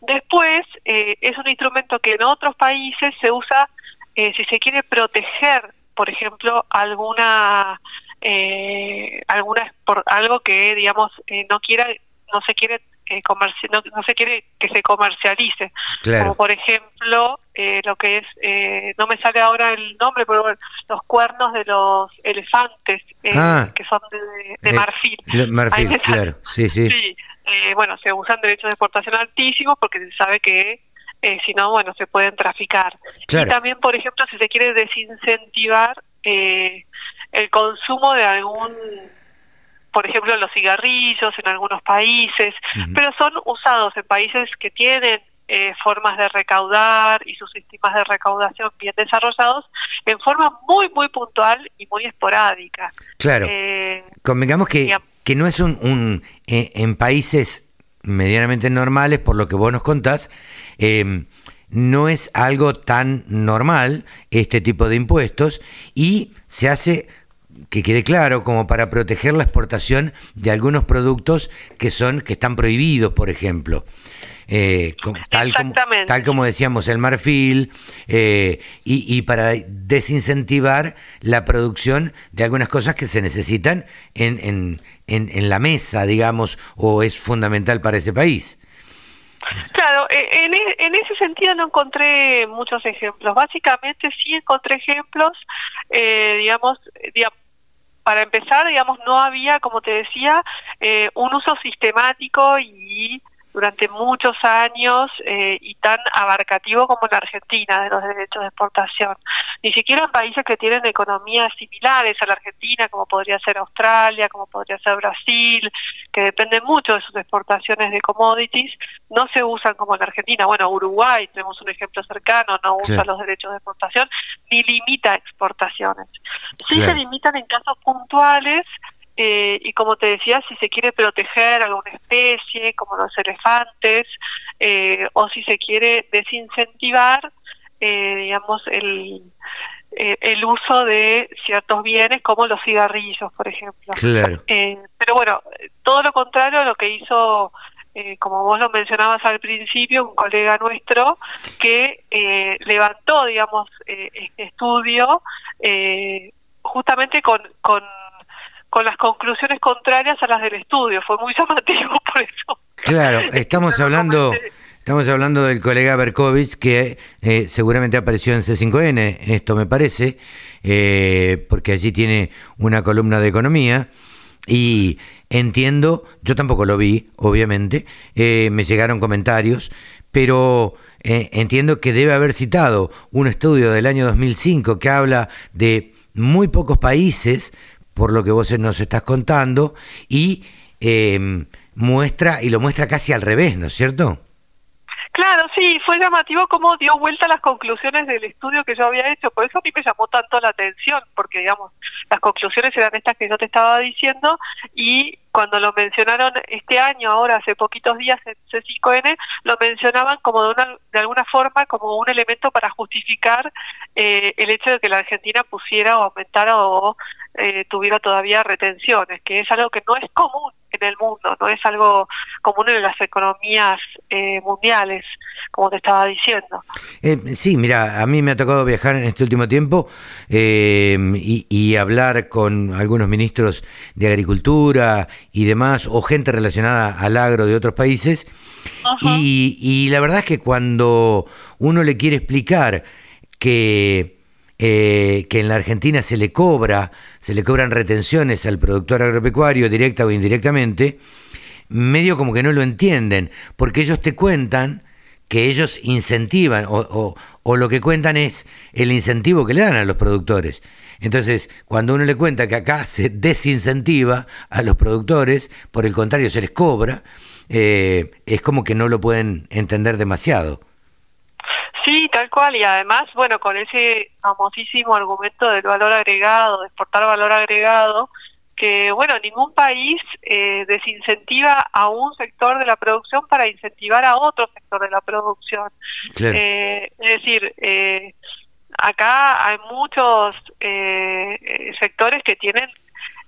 Después, eh, es un instrumento que en otros países se usa, eh, si se quiere proteger por ejemplo, alguna eh, alguna por algo que digamos eh, no quiera no se quiere eh, no, no, se quiere que se comercialice. Como por ejemplo eh, lo que es eh, no me sale ahora el nombre pero bueno, los cuernos de los elefantes eh, ah, que son de, de marfil. marfil claro sí sí, sí bueno se usan derechos de exportación altísimos porque se sabe que eh, si no, bueno, se pueden traficar. Y también, por ejemplo, si se quiere desincentivar eh, el consumo de algún, por ejemplo, los cigarrillos en algunos países, pero son usados en países que tienen eh, formas de recaudar y sus sistemas de recaudación bien desarrollados en forma muy, muy puntual y muy esporádica. Claro. Eh, Convengamos que, que no es un, un eh, en países medianamente normales, por lo que vos nos contás, eh, no es algo tan normal este tipo de impuestos y se hace que quede claro como para proteger la exportación de algunos productos que son que están prohibidos por ejemplo. Eh, tal, como, tal como decíamos el marfil eh, y, y, para desincentivar la producción de algunas cosas que se necesitan en, en, en, en la mesa digamos o es fundamental para ese país. Claro, e, en, e, en, ese sentido no encontré muchos ejemplos. Básicamente sí encontré ejemplos, eh, digamos, digamos, para empezar, digamos, no había, como te decía, eh, un uso sistemático y durante muchos años eh, y tan abarcativo como la Argentina de los derechos de exportación. Ni siquiera en países que tienen economías similares a la Argentina, como podría ser Australia, como podría ser Brasil, que dependen mucho de sus exportaciones de commodities, no se usan como en Argentina. Bueno, Uruguay, tenemos un ejemplo cercano, no usa los derechos de exportación ni limita exportaciones. Sí se limitan en casos puntuales eh, y como te decía, si se quiere proteger alguna especie, como los elefantes, eh, o si se quiere desincentivar, eh, digamos, el, eh, el uso de ciertos bienes como los cigarrillos, por ejemplo. Eh, pero bueno, todo lo contrario a lo que hizo, eh, como vos lo mencionabas al principio, un colega nuestro que levantó, digamos, este estudio justamente con, con, con las conclusiones contrarias a las del estudio. Fue muy (laughs) llamativo por eso. Claro, (laughs) estamos hablando... Estamos hablando del colega Berkovich, que eh, seguramente apareció en C5N, esto me parece, eh, porque allí tiene una columna de economía. Y entiendo, yo tampoco lo vi, obviamente, eh, me llegaron comentarios, pero entiendo que debe haber citado un estudio del año 2005 que habla de muy pocos países, por lo que vos nos estás contando, y muestra, y lo muestra casi al revés, ¿no es cierto? Claro, sí, fue llamativo cómo dio vuelta las conclusiones del estudio que yo había hecho, por eso a mí me llamó tanto la atención, porque digamos, las conclusiones eran estas que yo te estaba diciendo y cuando lo mencionaron este año, ahora hace poquitos días en C5N, lo mencionaban como de, una, de alguna forma como un elemento para justificar eh, el hecho de que la Argentina pusiera o aumentara o eh, tuviera todavía retenciones, que es algo que no es común en el mundo, no es algo común en las economías eh, mundiales, como te estaba diciendo. Eh, sí, mira, a mí me ha tocado viajar en este último tiempo eh, y, hablar con algunos ministros de Agricultura y demás, o gente relacionada al agro de otros países, y, y la verdad es que cuando uno le quiere explicar que eh, que en la Argentina se le cobra, se le cobran retenciones al productor agropecuario directa o indirectamente, medio como que no lo entienden, porque ellos te cuentan que ellos incentivan, o, lo que cuentan es el incentivo que le dan a los productores. Entonces, cuando uno le cuenta que acá se desincentiva a los productores, por el contrario, se les cobra, eh, es como que no lo pueden entender demasiado. Sí, tal cual, y además, bueno, con ese famosísimo argumento del valor agregado, de exportar valor agregado, que, bueno, ningún país eh, desincentiva a un sector de la producción para incentivar a otro sector de la producción. Eh, es decir, eh, acá hay muchos eh, sectores que tienen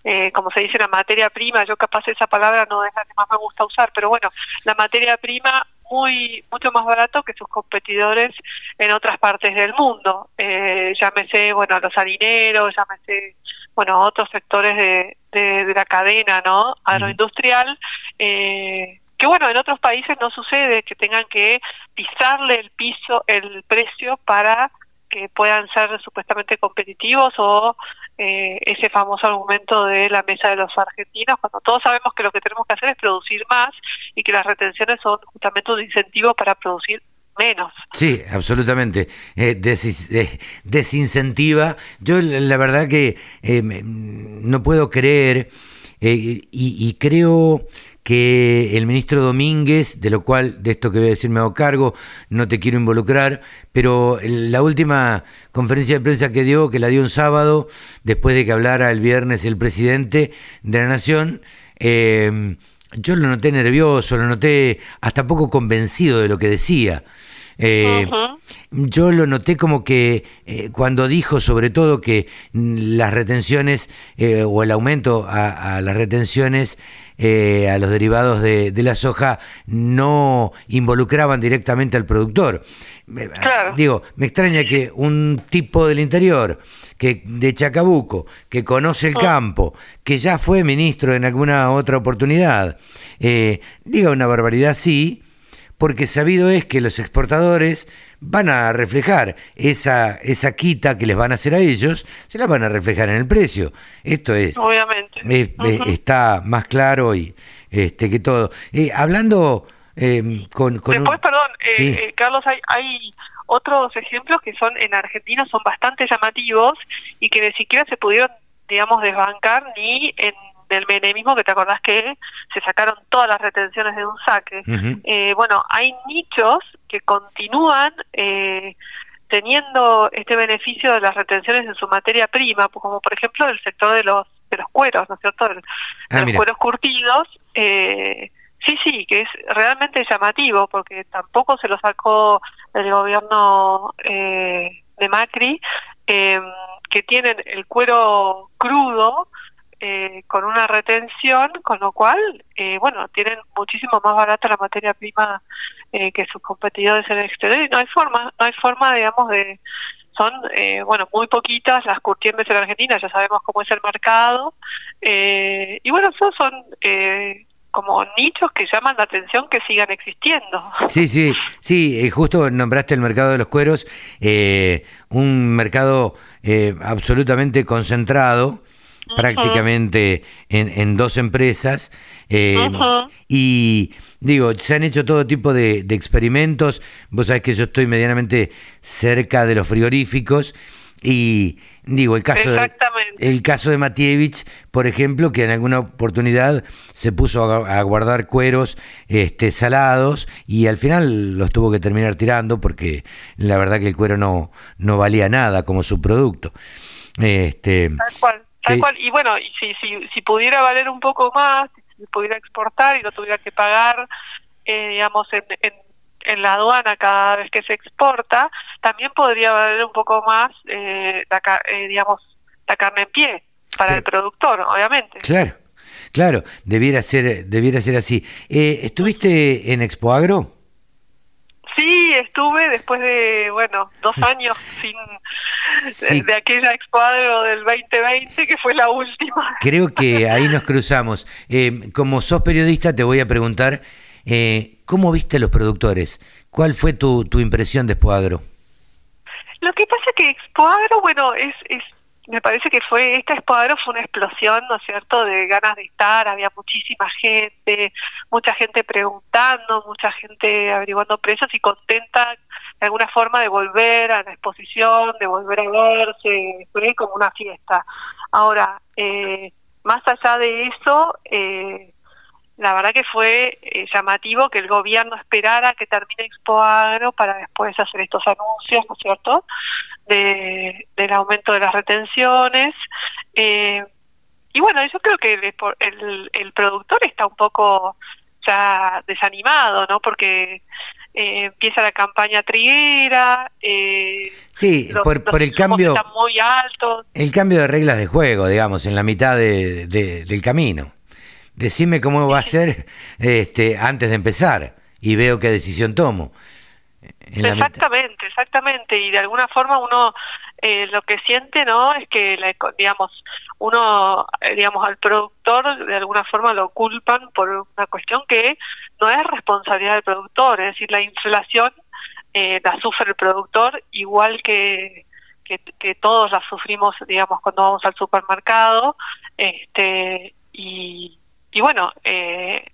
eh, como se dice, la materia prima, yo capaz esa palabra no es la que más me gusta usar, pero bueno, la materia prima muy mucho más barato que sus competidores en otras partes del mundo. Eh, llámese, bueno, los harineros, llámese, bueno, otros sectores de, de, la cadena, ¿no? Agroindustrial. Eh, que bueno, en otros países no sucede que tengan que pisarle el piso, el precio para que puedan ser supuestamente competitivos o eh, ese famoso argumento de la mesa de los argentinos, cuando todos sabemos que lo que tenemos que hacer es producir más y que las retenciones son justamente un incentivo para producir menos. Sí, absolutamente. Eh, eh, desincentiva. Yo la verdad que no puedo creer y, y creo que el ministro Domínguez, de lo cual de esto que voy a decir me hago cargo, no te quiero involucrar, pero la última conferencia de prensa que dio, que la dio un sábado, después de que hablara el viernes el presidente de la Nación, eh, yo lo noté nervioso, lo noté hasta poco convencido de lo que decía. Eh, yo lo noté como que eh, cuando dijo sobre todo que las retenciones o el aumento a las retenciones eh, a los derivados de, la soja no involucraban directamente al productor. Digo, me extraña que un tipo del interior, que de Chacabuco, que conoce el oh. campo, que ya fue ministro en alguna otra oportunidad, eh, diga una barbaridad así, porque sabido es que los exportadores van a reflejar esa, esa quita que les van a hacer a ellos, se la van a reflejar en el precio. Esto es, obviamente, está más claro y este que todo. Eh, hablando em, con, después, perdón, eh, eh, Carlos, hay, hay otros ejemplos que son en Argentina son bastante llamativos y que ni siquiera se pudieron, digamos, desbancar ni en del menemismo, que te acordás que se sacaron todas las retenciones de un saque. eh, bueno, hay nichos que continúan eh, teniendo este beneficio de las retenciones en su materia prima, pues como por ejemplo el sector de los de los cueros, ¿no es cierto? De, ah, los cueros curtidos. Eh, sí, sí, que es realmente llamativo, porque tampoco se lo sacó el gobierno eh, de Macri, eh, que tienen el cuero crudo eh, con una retención, con lo cual, eh, bueno, tienen muchísimo más barata la materia prima eh, que sus competidores en el exterior y no hay forma, no hay forma, digamos, de, son, eh, bueno, muy poquitas las curtiembres en Argentina, ya sabemos cómo es el mercado. Eh, y bueno, esos son eh, como nichos que llaman la atención que sigan existiendo. Sí, sí, sí, justo nombraste el mercado de los cueros, un mercado absolutamente concentrado, prácticamente en, en, dos empresas. Y digo, se han hecho todo tipo de, experimentos. Vos sabés que yo estoy medianamente cerca de los frigoríficos y digo, el caso, de, el caso de Matievich, por ejemplo, que en alguna oportunidad se puso a, guardar cueros este, salados y al final los tuvo que terminar tirando porque la verdad que el cuero no, no valía nada como subproducto. Este, tal cual, tal cual. Y bueno, si, si, si pudiera valer un poco más, pudiera exportar y no tuviera que pagar, eh, digamos, en, en, la aduana cada vez que se exporta, también podría valer un poco más, eh, la, eh, digamos, la carne en pie para el productor, obviamente. Claro, claro, debiera ser, debiera ser así. ¿Estuviste en Expo Agro? Sí, estuve después de, bueno, dos años sin de, aquella excuadro del 2020 que fue la última. (laughs) Creo que ahí nos cruzamos. Eh, como sos periodista, te voy a preguntar, eh, ¿cómo viste a los productores? ¿Cuál fue tu, tu impresión de Expoagro? Lo que pasa es que Expoagro, bueno, es, es me parece que fue, esta escuadra fue una explosión, ¿no es cierto?, de ganas de estar, había muchísima gente, mucha gente preguntando, mucha gente averiguando precios y contenta de alguna forma de volver a la exposición, de volver a verse, fue como una fiesta. Ahora, eh, más allá de eso, eh, la verdad que fue eh, llamativo que el gobierno esperara que termine Expo Agro para después hacer estos anuncios, ¿no es cierto?, de, del aumento de las retenciones. Eh, y bueno, yo creo que el, el, productor está un poco ya desanimado, ¿no?, porque eh, empieza la campaña triguera. Eh, sí, por, por el cambio. Están muy altos. El cambio de reglas de juego, digamos, en la mitad de, del camino decime cómo va a ser este, antes de empezar y veo qué decisión tomo. Exactamente, exactamente. Y de alguna forma uno eh, lo que siente, ¿no? Es que, digamos, uno, eh, digamos, al productor de alguna forma lo culpan por una cuestión que no es responsabilidad del productor, es decir, la inflación eh, la sufre el productor igual que, que, que todos la sufrimos, digamos, cuando vamos al supermercado, este, y, y bueno, eh,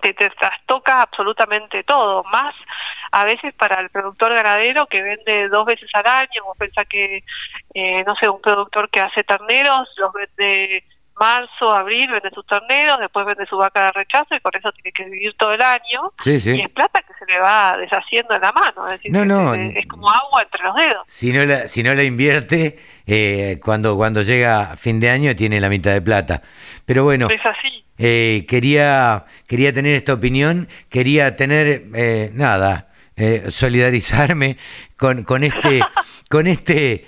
te, te, trastoca absolutamente todo, más a veces para el productor ganadero que vende dos veces al año, o piensa que, eh, no sé, un productor que hace terneros, los vende marzo, abril, vende sus terneros, después vende su vaca de rechazo y con eso tiene que vivir todo el año. Y es plata que se le va deshaciendo en la mano, es decir, es como agua entre los dedos. Si no la, si no la invierte, eh, cuando, cuando llega fin de año tiene la mitad de plata. Pero bueno. Es así. Eh, quería, quería tener esta opinión, quería tener, eh, nada, eh, solidarizarme con, con este, (laughs) con este,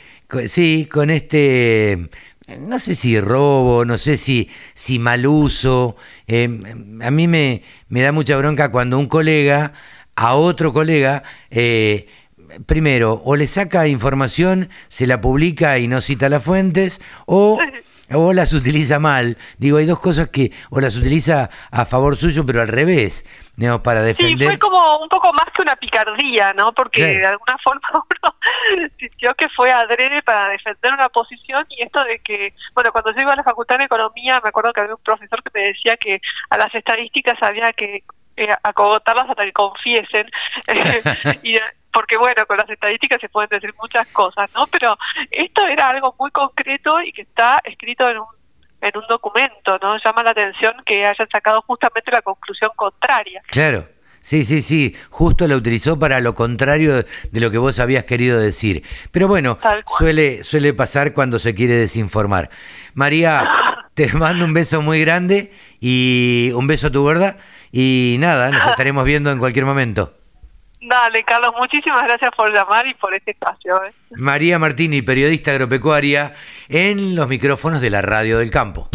sí, con este, no sé si robo, no sé si, si mal uso. a mí me, me da mucha bronca cuando un colega a otro colega, primero, o le saca información, se la publica y no cita las fuentes, o (laughs) o las utiliza mal. Digo, hay dos cosas que o las utiliza a favor suyo, pero al revés, digamos, para defender. Sí, fue como un poco más que una picardía, ¿no? Porque de alguna forma (laughs) uno sintió que fue adrede para defender una posición y esto de que, bueno, cuando yo iba a la Facultad de Economía, me acuerdo que había un profesor que me decía que a las estadísticas había que eh, acogotarlas hasta que confiesen. (laughs) y, porque bueno, con las estadísticas se pueden decir muchas cosas, ¿no? Pero esto era algo muy concreto y que está escrito en un, en un documento, ¿no? Llama la atención que hayan sacado justamente la conclusión contraria. Claro. Sí, sí, sí, justo la utilizó para lo contrario de lo que vos habías querido decir. Pero bueno, suele, suele pasar cuando se quiere desinformar. María, (laughs) te mando un beso muy grande y un beso a tu gorda y nada, nos (laughs) estaremos viendo en cualquier momento. Dale, Carlos, muchísimas gracias por llamar y por este espacio. ¿eh? María Martini, periodista agropecuaria, en los micrófonos de la Radio del Campo.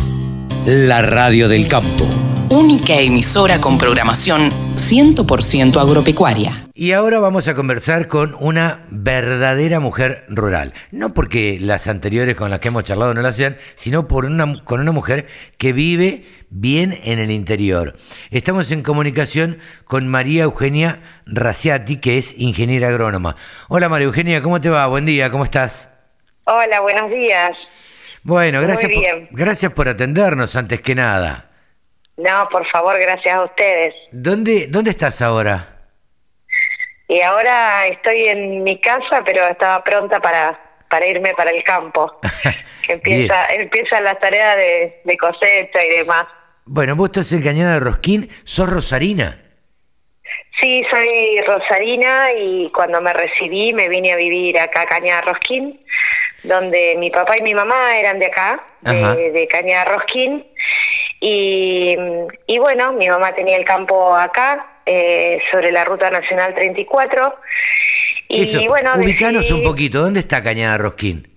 La Radio del Campo. Única emisora con programación 100% agropecuaria. Y ahora vamos a conversar con una verdadera mujer rural. No porque las anteriores con las que hemos charlado no lo hacían, sino por una, con una mujer que vive bien en el interior. Estamos en comunicación con María Eugenia Raciati, que es ingeniera agrónoma. Hola María Eugenia, ¿cómo te va? Buen día, ¿cómo estás? Hola, buenos días. Bueno, gracias por, gracias por atendernos antes que nada. No, por favor, gracias a ustedes. ¿Dónde, dónde estás ahora? Y ahora estoy en mi casa, pero estaba pronta para, para irme para el campo. (laughs) que empieza, empiezan las tareas de, de, cosecha y demás. Bueno, vos estás en Cañada de Rosquín, ¿sos rosarina? Sí, soy rosarina y cuando me recibí me vine a vivir acá a Cañada de Rosquín, donde mi papá y mi mamá eran de acá, de, de, Cañada de Rosquín. Y, y bueno, mi mamá tenía el campo acá, eh, sobre la Ruta Nacional 34. Y Eso, bueno, ubicanos un poquito, ¿dónde está Cañada Rosquín?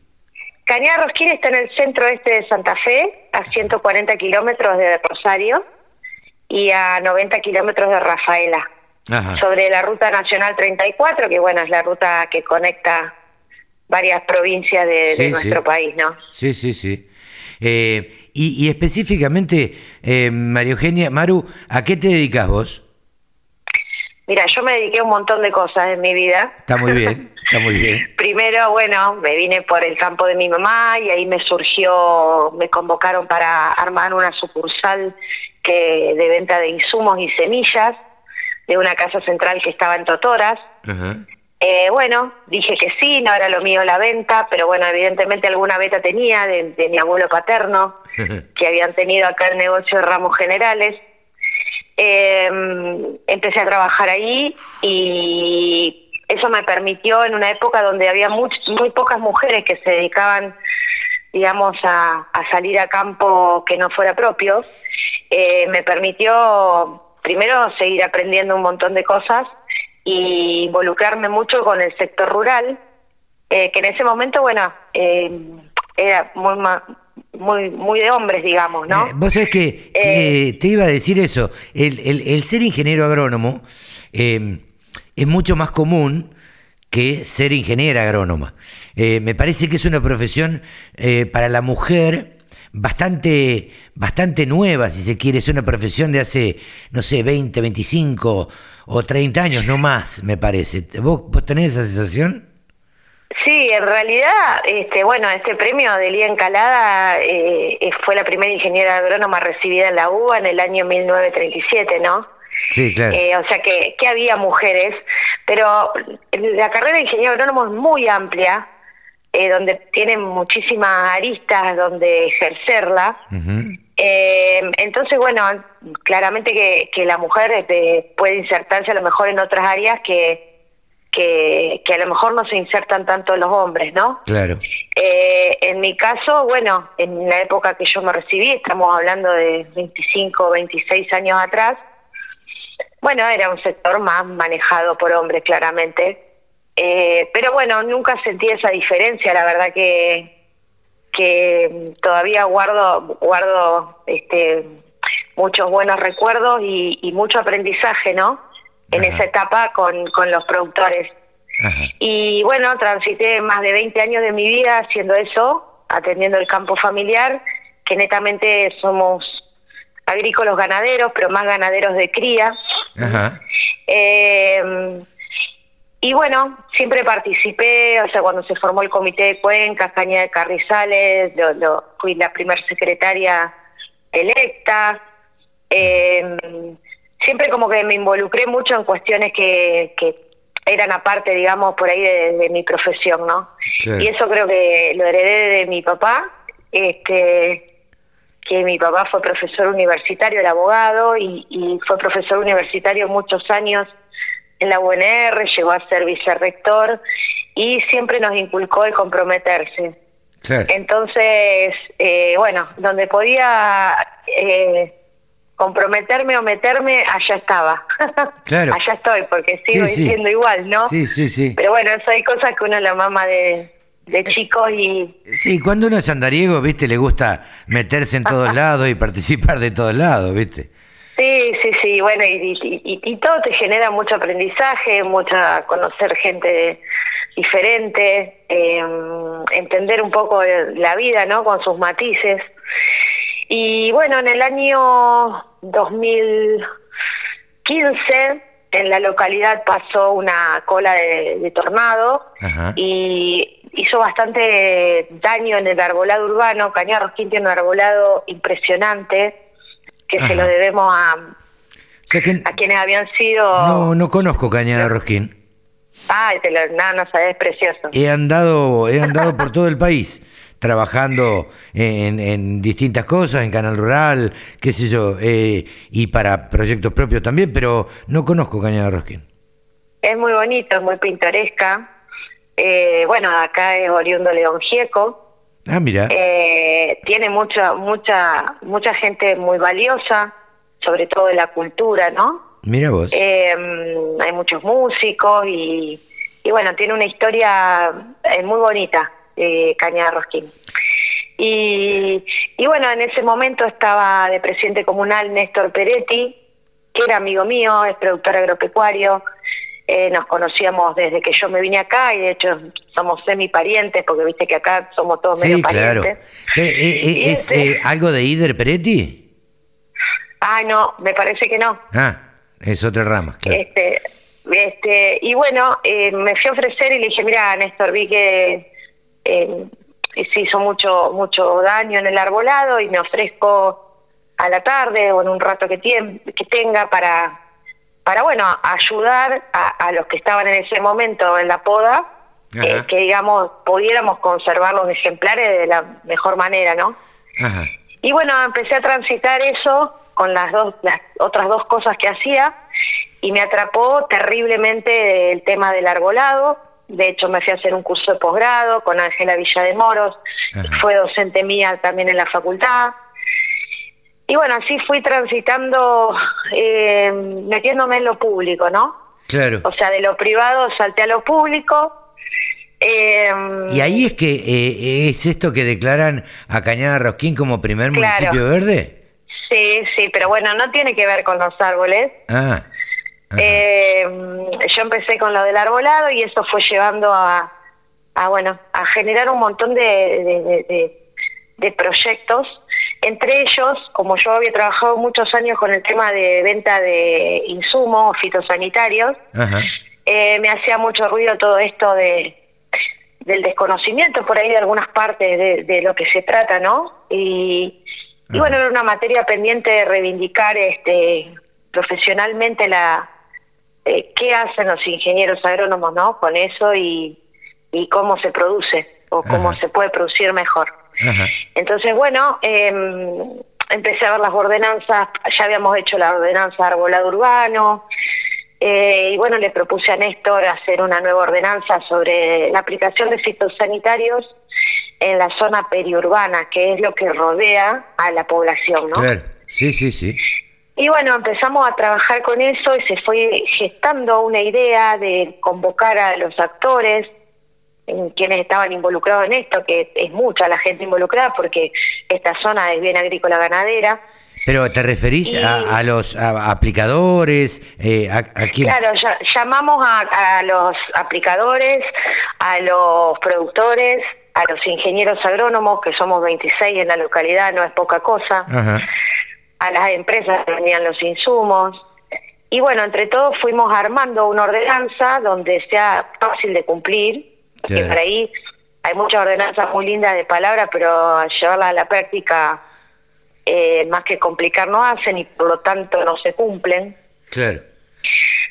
Cañada Rosquín está en el centro este de Santa Fe, a 140 kilómetros de Rosario y a 90 kilómetros de Rafaela. Ajá. Sobre la Ruta Nacional 34, que bueno, es la ruta que conecta varias provincias de, de Sí, sí. nuestro país, ¿no? Sí, sí, sí. Eh, y, y específicamente, eh, María Eugenia, Maru, ¿a qué te dedicas vos? Mira, yo me dediqué a un montón de cosas en mi vida. Está muy bien, (laughs) está muy bien. Primero, bueno, me vine por el campo de mi mamá y ahí me surgió, me convocaron para armar una sucursal que de venta de insumos y semillas de una casa central que estaba en Totoras. Ajá. Eh, bueno, dije que sí, no era lo mío la venta, pero bueno, evidentemente alguna beta tenía de, de mi abuelo paterno, (laughs) que habían tenido acá el negocio de ramos generales. Eh, empecé a trabajar ahí y eso me permitió en una época donde había muy pocas mujeres que se dedicaban, digamos, a, a salir a campo que no fuera propio, eh, me permitió primero seguir aprendiendo un montón de cosas y involucrarme mucho con el sector rural, eh, que en ese momento, bueno, eh, era muy, ma- muy, muy de hombres, digamos, ¿no? Eh, vos sabés que, te iba a decir eso. El, el- el ser ingeniero agrónomo eh, es mucho más común que ser ingeniera agrónoma. Eh, me parece que es una profesión para la mujer bastante, bastante nueva, si se quiere. Es una profesión de hace, no sé, 20, 25 o 30 años, no más, me parece. ¿Vos, vos tenés esa sensación? Sí, en realidad, este, bueno, este premio de Lía Encalada eh, eh, fue la primera ingeniera agrónoma recibida en la UBA en el año 1937, ¿no? Sí, claro. Eh, o sea que, que había mujeres, pero la carrera de ingeniero agrónomo es muy amplia, eh, donde tiene muchísimas aristas donde ejercerla. Ujú. Eh, entonces, bueno, claramente que, que la mujer este, puede insertarse a lo mejor en otras áreas que, que, que a lo mejor no se insertan tanto los hombres, ¿no? Claro. Eh, en mi caso, bueno, en la época que yo me recibí, estamos hablando de 25, 26 años atrás, bueno, era un sector más manejado por hombres, claramente. Eh, pero bueno, nunca sentí esa diferencia, la verdad que, que todavía guardo, guardo este, muchos buenos recuerdos y, y mucho aprendizaje, ¿no? En esa etapa con, con los productores. Ajá. Y bueno, transité más de 20 años de mi vida haciendo eso, atendiendo el campo familiar, que netamente somos agrícolas ganaderos, pero más ganaderos de cría. Ajá. Eh, y bueno, siempre participé, o sea, cuando se formó el comité de cuencas, Caña de Carrizales, lo- lo- fui la primer secretaria electa. Eh, siempre como que me involucré mucho en cuestiones que, que eran aparte, digamos, por ahí de, de mi profesión, ¿no? Y eso creo que lo heredé de mi papá, este que mi papá fue profesor universitario, era abogado, y, y fue profesor universitario muchos años en la UNR, llegó a ser vicerrector, y siempre nos inculcó el comprometerse. Claro. Entonces, eh, bueno, donde podía eh, comprometerme o meterme, allá estaba. (laughs) Claro. allá estoy, porque sigo Sí, sí. diciendo igual, ¿no? Sí, sí, sí. Pero bueno, eso hay cosas que uno la mama de, de chicos y Sí, cuando uno es andariego, viste, le gusta meterse en todos (laughs) lados y participar de todos lados, viste. Sí, sí, sí, bueno, y, y, y, todo te genera mucho aprendizaje, mucha conocer gente diferente, eh, entender un poco la vida, ¿no? Con sus matices. Y bueno, en el año 2015 en la localidad pasó una cola de, tornado y hizo bastante daño en el arbolado urbano. Cañar Rosquín tiene un arbolado impresionante que se lo debemos a, a quienes habían sido... No, no conozco Cañada Rosquín. Ay, te lo, no, no sabes, es precioso. He andado, he andado por todo el país trabajando en, distintas cosas, en Canal Rural, qué sé yo, eh, y para proyectos propios también, pero no conozco Cañada Rosquín. Es muy bonito, es muy pintoresca. Eh, bueno, acá es oriundo León Gieco. Ah, mira. Eh, tiene mucha, mucha, mucha gente muy valiosa, sobre todo de la cultura, ¿no? Mira vos. hay muchos músicos y, y bueno, tiene una historia muy bonita eh, Cañada Rosquín. Y, y bueno, en ese momento estaba de presidente comunal Néstor Peretti, que era amigo mío, es productor agropecuario. Eh, nos conocíamos desde que yo me vine acá y de hecho somos semi parientes porque viste que acá somos todos medio parientes. Eh, eh, ¿Es este algo de Ider Peretti? Ah, no, me parece que no. Ah, es otra rama, claro. Este, este, y bueno, me fui a ofrecer y le dije, mira, Néstor, vi que eh, se hizo mucho mucho daño en el arbolado y me ofrezco a la tarde o en un rato que, que tenga para, para bueno, ayudar a, los que estaban en ese momento en la poda, eh, que digamos, pudiéramos conservar los ejemplares de la mejor manera, ¿no? Y bueno, empecé a transitar eso con las dos, las otras dos cosas que hacía y me atrapó terriblemente el tema del arbolado, de hecho, me fui a hacer un curso de posgrado con Ángela Villa de Moros, fue docente mía también en la facultad. Y bueno, así fui transitando, eh, metiéndome en lo público, ¿no? Claro. O sea, de lo privado salté a lo público. Eh, y ahí es que eh, es esto que declaran a Cañada Rosquín como primer municipio verde. Sí, sí, pero bueno, no tiene que ver con los árboles. Ah. Eh, yo empecé con lo del arbolado y eso fue llevando a, a bueno, a generar un montón de, de, proyectos. Entre ellos, como yo había trabajado muchos años con el tema de venta de insumos fitosanitarios, eh, me hacía mucho ruido todo esto de del desconocimiento por ahí de algunas partes de, de lo que se trata, ¿no? Y, y bueno, era una materia pendiente de reivindicar este profesionalmente la, eh, qué hacen los ingenieros agrónomos no con eso y, y cómo se produce o cómo se puede producir mejor. Entonces, bueno, em, empecé a ver las ordenanzas, ya habíamos hecho la ordenanza de arbolado urbano, eh, y bueno, le propuse a Néstor hacer una nueva ordenanza sobre la aplicación de fitosanitarios en la zona periurbana, que es lo que rodea a la población, ¿no? Claro, sí, sí, sí. Y bueno, empezamos a trabajar con eso y se fue gestando una idea de convocar a los actores, en quienes estaban involucrados en esto, que es mucha la gente involucrada porque esta zona es bien agrícola ganadera. Pero te referís a, los aplicadores, eh, a, Claro, llamamos a, a, los aplicadores, a los productores, a los ingenieros agrónomos, que somos 26 en la localidad, no es poca cosa. Ajá a las empresas que venían los insumos. Y bueno, entre todos fuimos armando una ordenanza donde sea fácil de cumplir, porque por ahí hay muchas ordenanzas muy lindas de palabra, pero llevarla a la práctica eh, más que complicar no hacen y por lo tanto no se cumplen. Claro.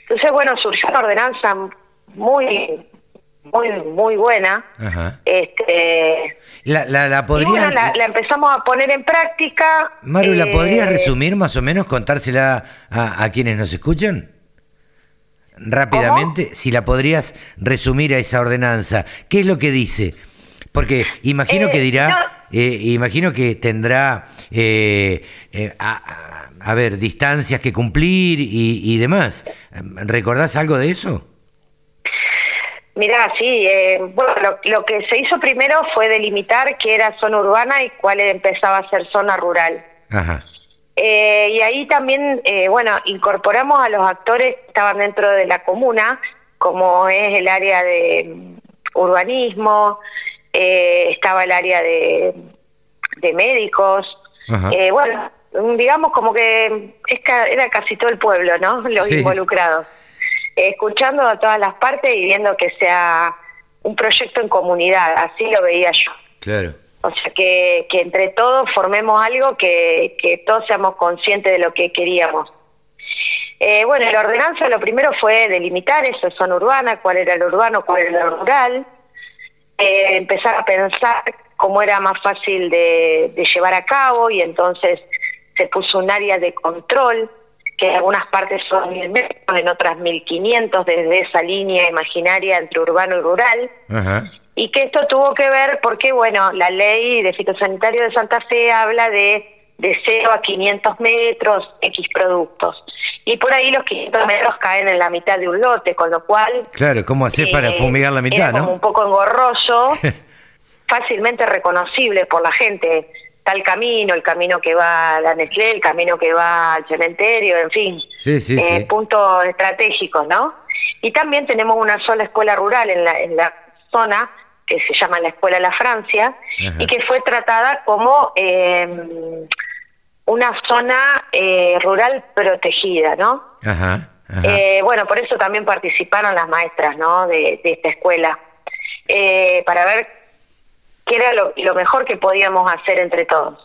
Entonces, bueno, surgió una ordenanza muy muy muy buena. Este, la, la, la, la, empezamos a poner en práctica. Maru, ¿la podrías eh, resumir más o menos, contársela a, quienes nos escuchan? Rápidamente, si la podrías resumir a esa ordenanza, ¿qué es lo que dice? Porque imagino que eh, dirá, eh, imagino que tendrá, a, ver, distancias que cumplir y, y demás. ¿Recordás algo de eso? Mira, sí, eh, bueno, lo, que se hizo primero fue delimitar qué era zona urbana y cuál empezaba a ser zona rural. Ajá. Eh, y ahí también, eh, bueno, incorporamos a los actores que estaban dentro de la comuna, como es el área de mm, urbanismo, eh, estaba el área de, de médicos, eh, bueno, digamos como que es ca- era casi todo el pueblo, ¿no? Los Sí. involucrados. Eh, escuchando a todas las partes y viendo que sea un proyecto en comunidad, así lo veía yo. Claro. O sea, que, que entre todos formemos algo que, que todos seamos conscientes de lo que queríamos. Eh, bueno, la ordenanza lo primero fue delimitar esa zona urbana, cuál era lo urbano, cuál era lo rural, eh, empezar a pensar cómo era más fácil de, de llevar a cabo y entonces se puso un área de control, que en algunas partes son mil metros, en otras 1500, desde esa línea imaginaria entre urbano y rural Ajá. y que esto tuvo que ver porque, bueno, la ley de fitosanitario de Santa Fe habla de de 0 a 500 metros X productos. Y por ahí los 500 metros caen en la mitad de un lote, con lo cual... Claro, ¿cómo hacer para eh, fumigar la mitad, como no? un poco engorroso, (laughs) fácilmente reconocible por la gente. Tal camino, el camino que va a la Nestlé, el camino que va al cementerio, en fin Sí, sí, eh, sí. puntos estratégicos, ¿no? Y también tenemos una sola escuela rural en la, en la zona que se llama la Escuela La Francia Ajá. y que fue tratada como eh, una zona eh, rural protegida, ¿no? Ajá. Ajá. Eh, bueno, por eso también participaron las maestras, ¿no? De, de esta escuela, eh, para ver qué era lo, lo mejor que podíamos hacer entre todos.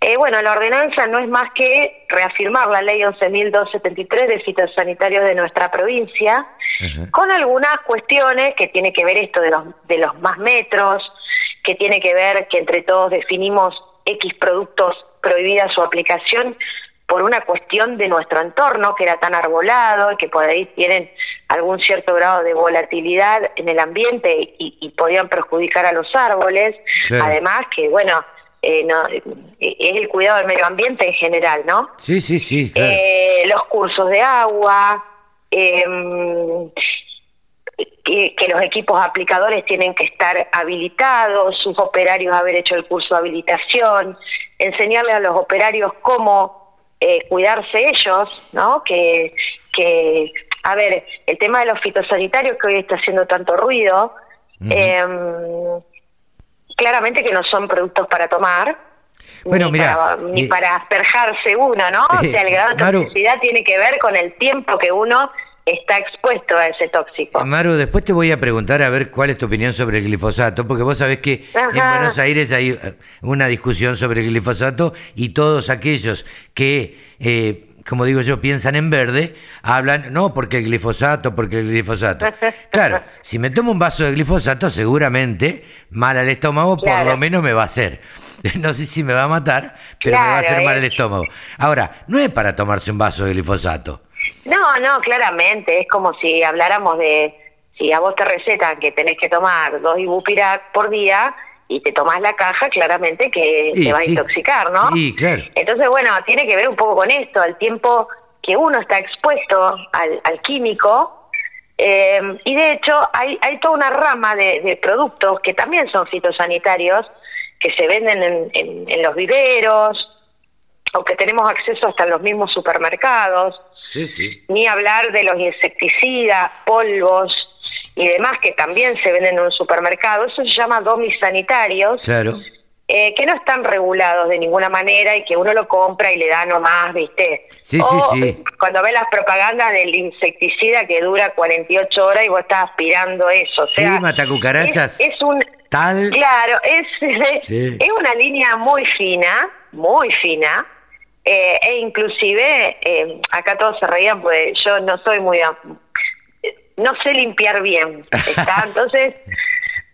Eh, bueno, la ordenanza no es más que reafirmar la ley 11.273 de fitosanitarios de nuestra provincia, Ajá. con algunas cuestiones que tiene que ver esto de los, de los más metros, que tiene que ver que entre todos definimos X productos prohibida su aplicación por una cuestión de nuestro entorno que era tan arbolado y que por ahí tienen algún cierto grado de volatilidad en el ambiente y, y podían perjudicar a los árboles. Claro. Además que, bueno, eh, no, eh, es el cuidado del medio ambiente en general, ¿no? Sí, sí, sí, claro. Eh, los cursos de agua, em, que, que los equipos aplicadores tienen que estar habilitados, sus operarios haber hecho el curso de habilitación, enseñarle a los operarios cómo eh, cuidarse ellos, ¿no? Que, que, a ver, el tema de los fitosanitarios que hoy está haciendo tanto ruido, em, claramente que no son productos para tomar. Bueno, ni para, ni eh, para asperjarse uno, ¿no? (laughs) O eh, sea, el grado de Maru- toxicidad tiene que ver con el tiempo que uno está expuesto a ese tóxico. Maru, después te voy a preguntar a ver cuál es tu opinión sobre el glifosato, porque vos sabés que en. Buenos Aires hay eh, una discusión sobre el glifosato y todos aquellos que, eh, como digo yo, piensan en verde, hablan, no, porque el glifosato, porque el glifosato. (laughs) Claro, si me tomo un vaso de glifosato, seguramente mal al estómago, por lo menos me va a hacer. (laughs) No sé si me va a matar, pero me va a hacer mal eh. el estómago. Ahora, no es para tomarse un vaso de glifosato. No, no, claramente, es como si habláramos de, si a vos te recetan que tenés que tomar dos ibupirac por día y te tomás la caja, claramente que te va a intoxicar, ¿no? Sí, claro. Entonces, bueno, tiene que ver un poco con esto, al tiempo que uno está expuesto al, al químico. eh, y de hecho, hay, hay toda una rama de, de productos que también son fitosanitarios, que se venden en, en- en los viveros, o que tenemos acceso hasta en los mismos supermercados Sí, sí. ni hablar de los insecticidas, polvos y demás que también se venden en un supermercado. Eso se llama domis sanitarios, Claro. eh, que no están regulados de ninguna manera y que uno lo compra y le da nomás, ¿viste? Sí, O, sí, sí. Cuando ves las propagandas del insecticida que dura 48 horas y vos estás aspirando eso. O Sí, sea, matacucarachas. Es, es un... Tal. Claro, es, (laughs) Sí. es una línea muy fina, muy fina, eh, e inclusive, eh, acá todos se reían, pues yo no soy muy... No sé limpiar bien, ¿está? (laughs) Entonces,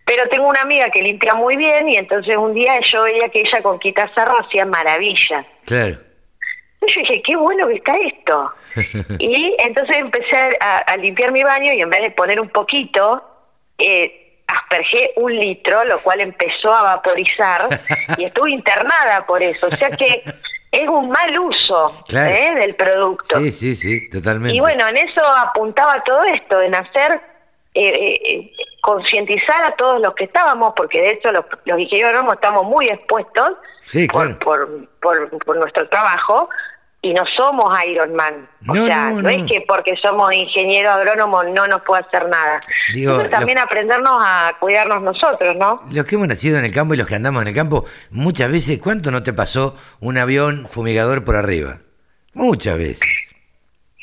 pero tengo una amiga que limpia muy bien y entonces un día yo veía que ella con quitasarro hacía maravillas. Claro. Yo dije, qué bueno que está esto. (laughs) Y entonces empecé a, a limpiar mi baño y en vez de poner un poquito, eh, aspergé un litro, lo cual empezó a vaporizar (laughs) y estuve internada por eso. O sea que es un mal uso Claro. ¿eh? del producto. Sí, sí, sí, totalmente. Y bueno, en eso apuntaba todo esto, en hacer, eh, eh, concientizar a todos los que estábamos, porque de hecho los, los ingenieros estamos muy expuestos Sí, por, claro. por, por, por nuestro trabajo y no somos Iron Man. O No, sea, no, no, es que porque somos ingenieros agrónomos no nos puede hacer nada. Digo, Entonces también aprendernos a cuidarnos nosotros, ¿no? Los que hemos nacido en el campo y los que andamos en el campo, muchas veces, ¿cuánto no te pasó un avión fumigador por arriba? Muchas veces.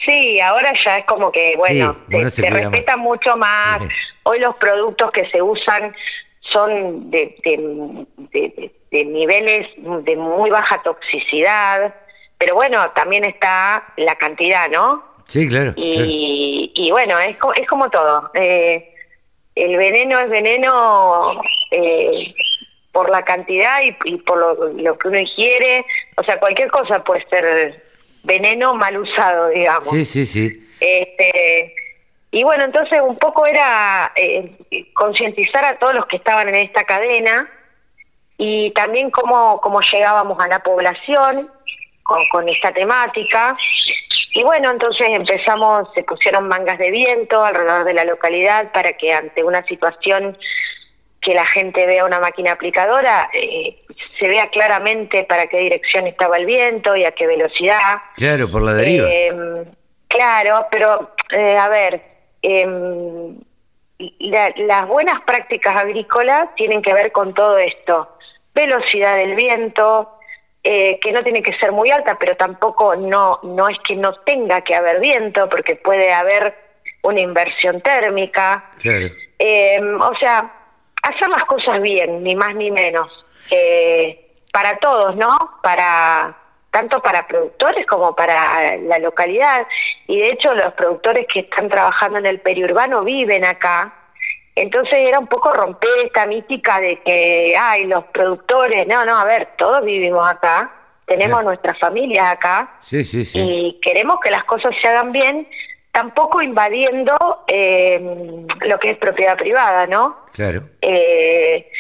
Sí, ahora ya es como que, bueno, Sí, uno se, respeta mucho más. Sí. Hoy los productos que se usan son de, de, de- de- de niveles de muy baja toxicidad, pero bueno, también está la cantidad, ¿no? Sí, claro. claro. Y, y bueno, es, es como todo. Eh, el veneno es veneno eh, por la cantidad y, y por lo, lo que uno ingiere. O sea, cualquier cosa puede ser veneno mal usado, digamos. Sí, sí, sí. Este, y bueno, entonces un poco era eh, concientizar a todos los que estaban en esta cadena y también cómo, cómo llegábamos a la población con, con esta temática. Y bueno, entonces empezamos, se pusieron mangas de viento alrededor de la localidad para que ante una situación que la gente vea una máquina aplicadora, eh, se vea claramente para qué dirección estaba el viento y a qué velocidad. Claro, por la deriva. Eh, claro, pero eh, a ver, em, la- las buenas prácticas agrícolas tienen que ver con todo esto. Velocidad del viento, eh, que no tiene que ser muy alta, pero tampoco no, no es que no tenga que haber viento, porque puede haber una inversión térmica. Claro. Eh, o sea, hacer las cosas bien, ni más ni menos. Eh, para todos, ¿no? Para tanto para productores como para la localidad. Y de hecho los productores que están trabajando en el periurbano viven acá. Entonces era un poco romper esta mística de que, ay, los productores, no, no, a ver, todos vivimos acá, tenemos Claro. nuestras familias acá, Sí, sí, sí. y queremos que las cosas se hagan bien, tampoco invadiendo eh, lo que es propiedad privada, ¿no? Claro. Eh,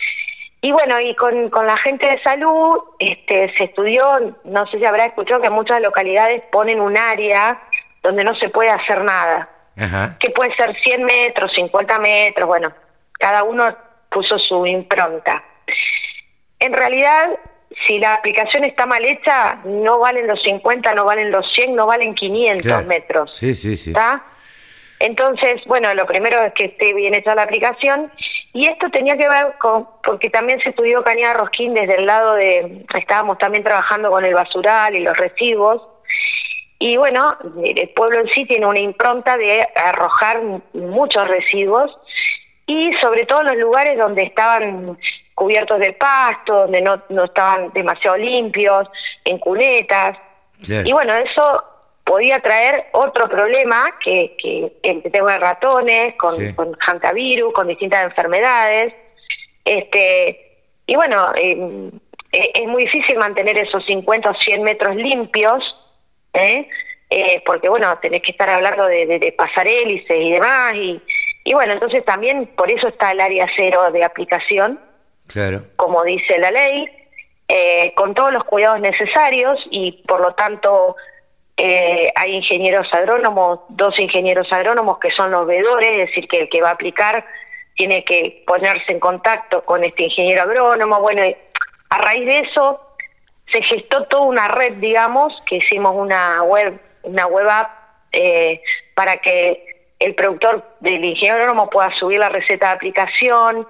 y bueno, y con, con la gente de salud este, se estudió, no sé si habrá escuchado que muchas localidades ponen un área donde no se puede hacer nada, Ajá. que puede ser 100 metros, 50 metros, bueno, cada uno puso su impronta. En realidad, si la aplicación está mal hecha, no valen los 50, no valen los 100, no valen 500 Claro. metros. Sí, sí, sí. Entonces, bueno, lo primero es que esté bien hecha la aplicación y esto tenía que ver con, porque también se estudió Cañada Rosquín desde el lado de, estábamos también trabajando con el basural y los residuos y bueno, el pueblo en sí tiene una impronta de arrojar muchos residuos y sobre todo en los lugares donde estaban cubiertos de pasto, donde no, no estaban demasiado limpios, en cunetas. Claro. Y bueno, eso podía traer otro problema, que, que el tema de ratones, con, Sí. con hantavirus, con distintas enfermedades. este Y bueno, eh, eh, es muy difícil mantener esos 50 o 100 metros limpios, ¿eh? Eh, porque bueno, tenés que estar hablando de, de, de pasar hélices y demás. Y, y bueno, entonces también por eso está el área cero de aplicación, Claro. como dice la ley, eh, con todos los cuidados necesarios y por lo tanto eh, hay ingenieros agrónomos, dos ingenieros agrónomos que son los veedores, es decir, que el que va a aplicar tiene que ponerse en contacto con este ingeniero agrónomo. Bueno, a raíz de eso se gestó toda una red, digamos, que hicimos una web, una web app eh, para que el productor del ingeniero pueda subir la receta de aplicación,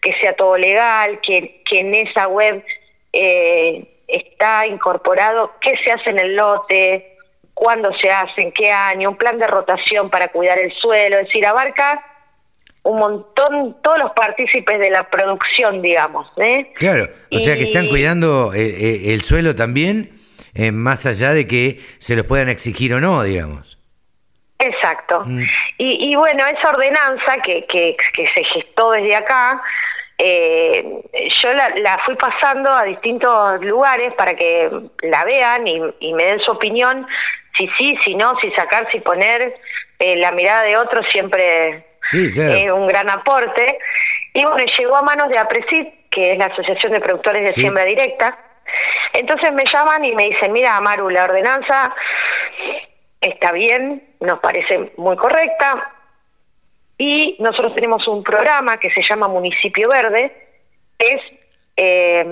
que sea todo legal, que, que en esa web eh, está incorporado qué se hace en el lote, cuándo se hace, en qué año, un plan de rotación para cuidar el suelo, es decir, abarca un montón, todos los partícipes de la producción, digamos. ¿eh? Claro. O sea que están cuidando eh, eh, el suelo también, eh, más allá de que se los puedan exigir o no, digamos. Exacto. Mm. Y, y bueno, esa ordenanza que, que, que se gestó desde acá, eh, yo la, la fui pasando a distintos lugares para que la vean y, y me den su opinión, si sí, si no, si sacar, si poner. La mirada de otros siempre Sí, claro. es un gran aporte. Y bueno, llegó a manos de APRESID, que es la Asociación de Productores de Sí. Siembra Directa. Entonces me llaman y me dicen, mira, Amaru, la ordenanza está bien, nos parece muy correcta, Y nosotros tenemos un programa que se llama Municipio Verde, es eh,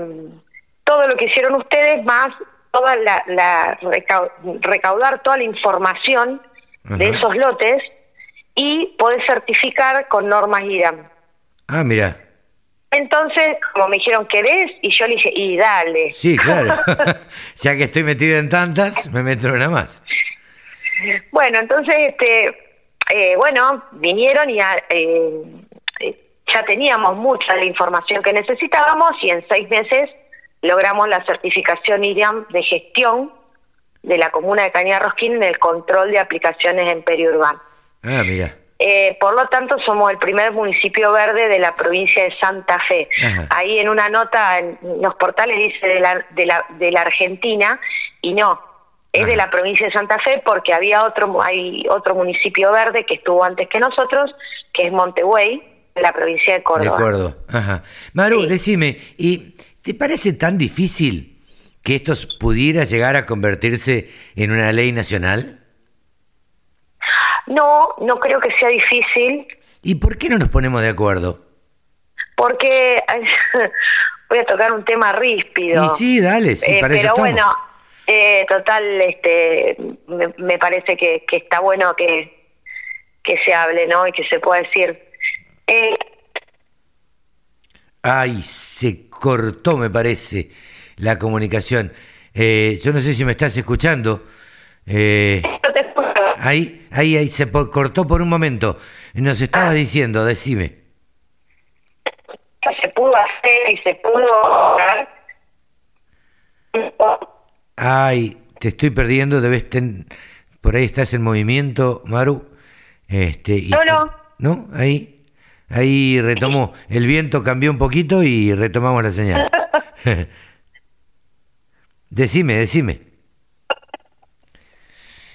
todo lo que hicieron ustedes más toda la, recaudar toda la información de esos lotes y poder certificar con normas IRAM. Ah, mira. Entonces, como me dijeron, ¿querés? Y yo le dije, y dale. Sí, claro. (laughs) ya que estoy metido en tantas, me meto en una más. (laughs) Bueno, entonces, este, eh, bueno, vinieron y eh, ya teníamos mucha de la información que necesitábamos y en seis meses logramos la certificación IRAM de gestión de la comuna de Cañada Rosquín en el control de aplicaciones en periurbano. Ah, mira. Eh, por lo tanto, somos el primer municipio verde de la provincia de Santa Fe. Ahí en una nota en los portales dice de la, de la, de la Argentina y no, es de la provincia de Santa Fe porque había otro, hay otro municipio verde que estuvo antes que nosotros, que es Montehuey, de la provincia de Córdoba. De acuerdo. Ajá. Maru, decime, ¿y te parece tan difícil que esto pudiera llegar a convertirse en una ley nacional? No, no creo que sea difícil. ¿Y por qué no nos ponemos de acuerdo? Porque (laughs) voy a tocar un tema ríspido. Y sí, dale, sí, eh, Pero bueno, eh, total, este, me, parece que, está bueno que, que se hable, ¿no? Y que se pueda decir. Eh, Ay, se cortó, me parece, la comunicación. Eh, yo no sé si me estás escuchando. Eh, ahí, ahí, ahí, se cortó por un momento. Nos estaba ah. diciendo, decime. Se pudo hacer y se pudo... Ay, te estoy perdiendo, debes ten... Por ahí estás en movimiento, Maru. Este, y no, no. ¿No? Ahí. Ahí retomó, el viento cambió un poquito y retomamos la señal. (laughs) (laughs) decime, decime.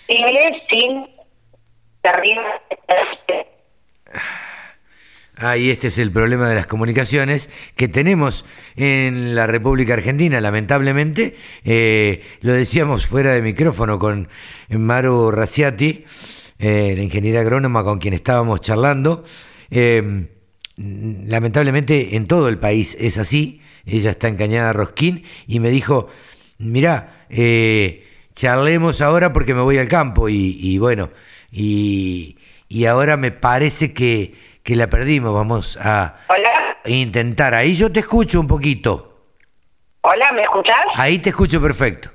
Sin Ah, y este es el problema de las comunicaciones que tenemos en la República Argentina, lamentablemente. Eh, lo decíamos fuera de micrófono con Maru Raciati, eh, la ingeniera agrónoma con quien estábamos charlando. Eh, lamentablemente en todo el país es así. Ella está encañada a Rosquín y me dijo, mirá, eh, charlemos ahora porque me voy al campo y, bueno, y, ahora me parece que, que, la perdimos. Vamos a intentar. Ahí yo te escucho un poquito. Hola, ¿me escuchás? Ahí te escucho perfecto.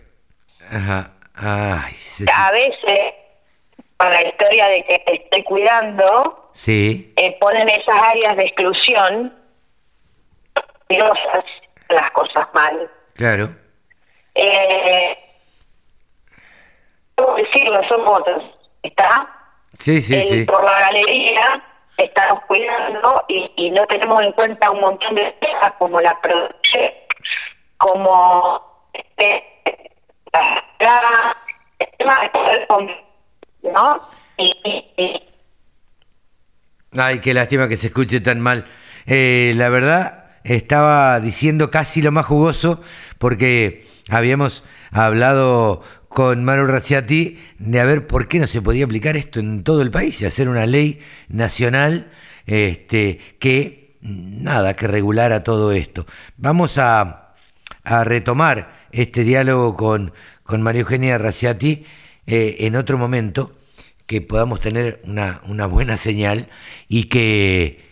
Ajá. Ay, a veces la historia de que te estoy cuidando, sí. Eh, ponen esas áreas de exclusión y las cosas mal. Claro. Eh, son votos, ¿está? Sí, sí, sí. Por la galería estamos cuidando y, no tenemos en cuenta un montón de cosas como la producción, como este, la, el tema de ¿no? Ay, qué lástima que se escuche tan mal. Eh, la verdad, estaba diciendo casi lo más jugoso porque habíamos hablado con Maru Razziati de a ver por qué no se podía aplicar esto en todo el país y hacer una ley nacional este, que, nada, que regulara todo esto. Vamos a, retomar este diálogo con, con María Eugenia Razziati eh, en otro momento que podamos tener una, una buena señal y que,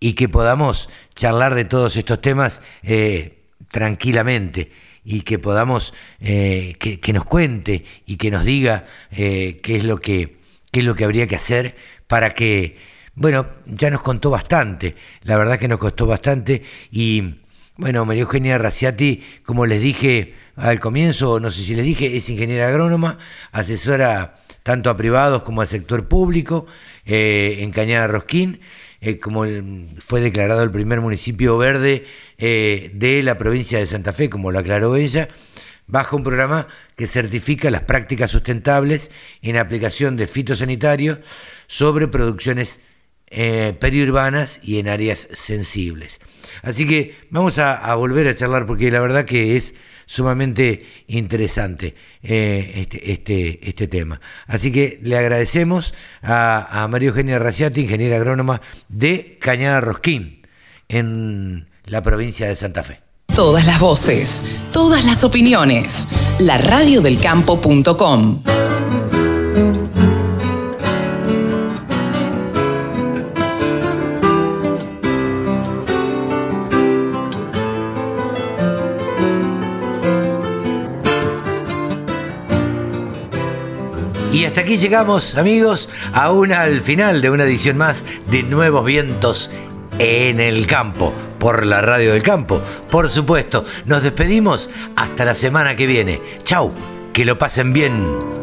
y que podamos charlar de todos estos temas eh, tranquilamente y que podamos eh, que, nos cuente y que nos diga qué es lo que qué es lo que habría que hacer para que bueno ya nos contó bastante la verdad que nos costó bastante y bueno María Eugenia Raciati como les dije al comienzo, no sé si les dije, es ingeniera agrónoma, asesora tanto a privados como al sector público eh, en Cañada Rosquín, eh, como fue declarado el primer municipio verde eh, de la provincia de Santa Fe, como lo aclaró ella, bajo un programa que certifica las prácticas sustentables en aplicación de fitosanitarios sobre producciones periurbanas y en áreas sensibles. Así que vamos a volver a charlar porque la verdad que es sumamente interesante eh, este, este, este tema. Así que le agradecemos a, a María Eugenia Raciati, ingeniera agrónoma de Cañada Rosquín, en la provincia de Santa Fe. Todas las voces, todas las opiniones. La radiodelcampo.com. Y hasta aquí llegamos, amigos, a una, al final de una edición más de Nuevos Vientos en el Campo, por la Radio del Campo. Por supuesto, nos despedimos hasta la semana que viene. Chau, que lo pasen bien.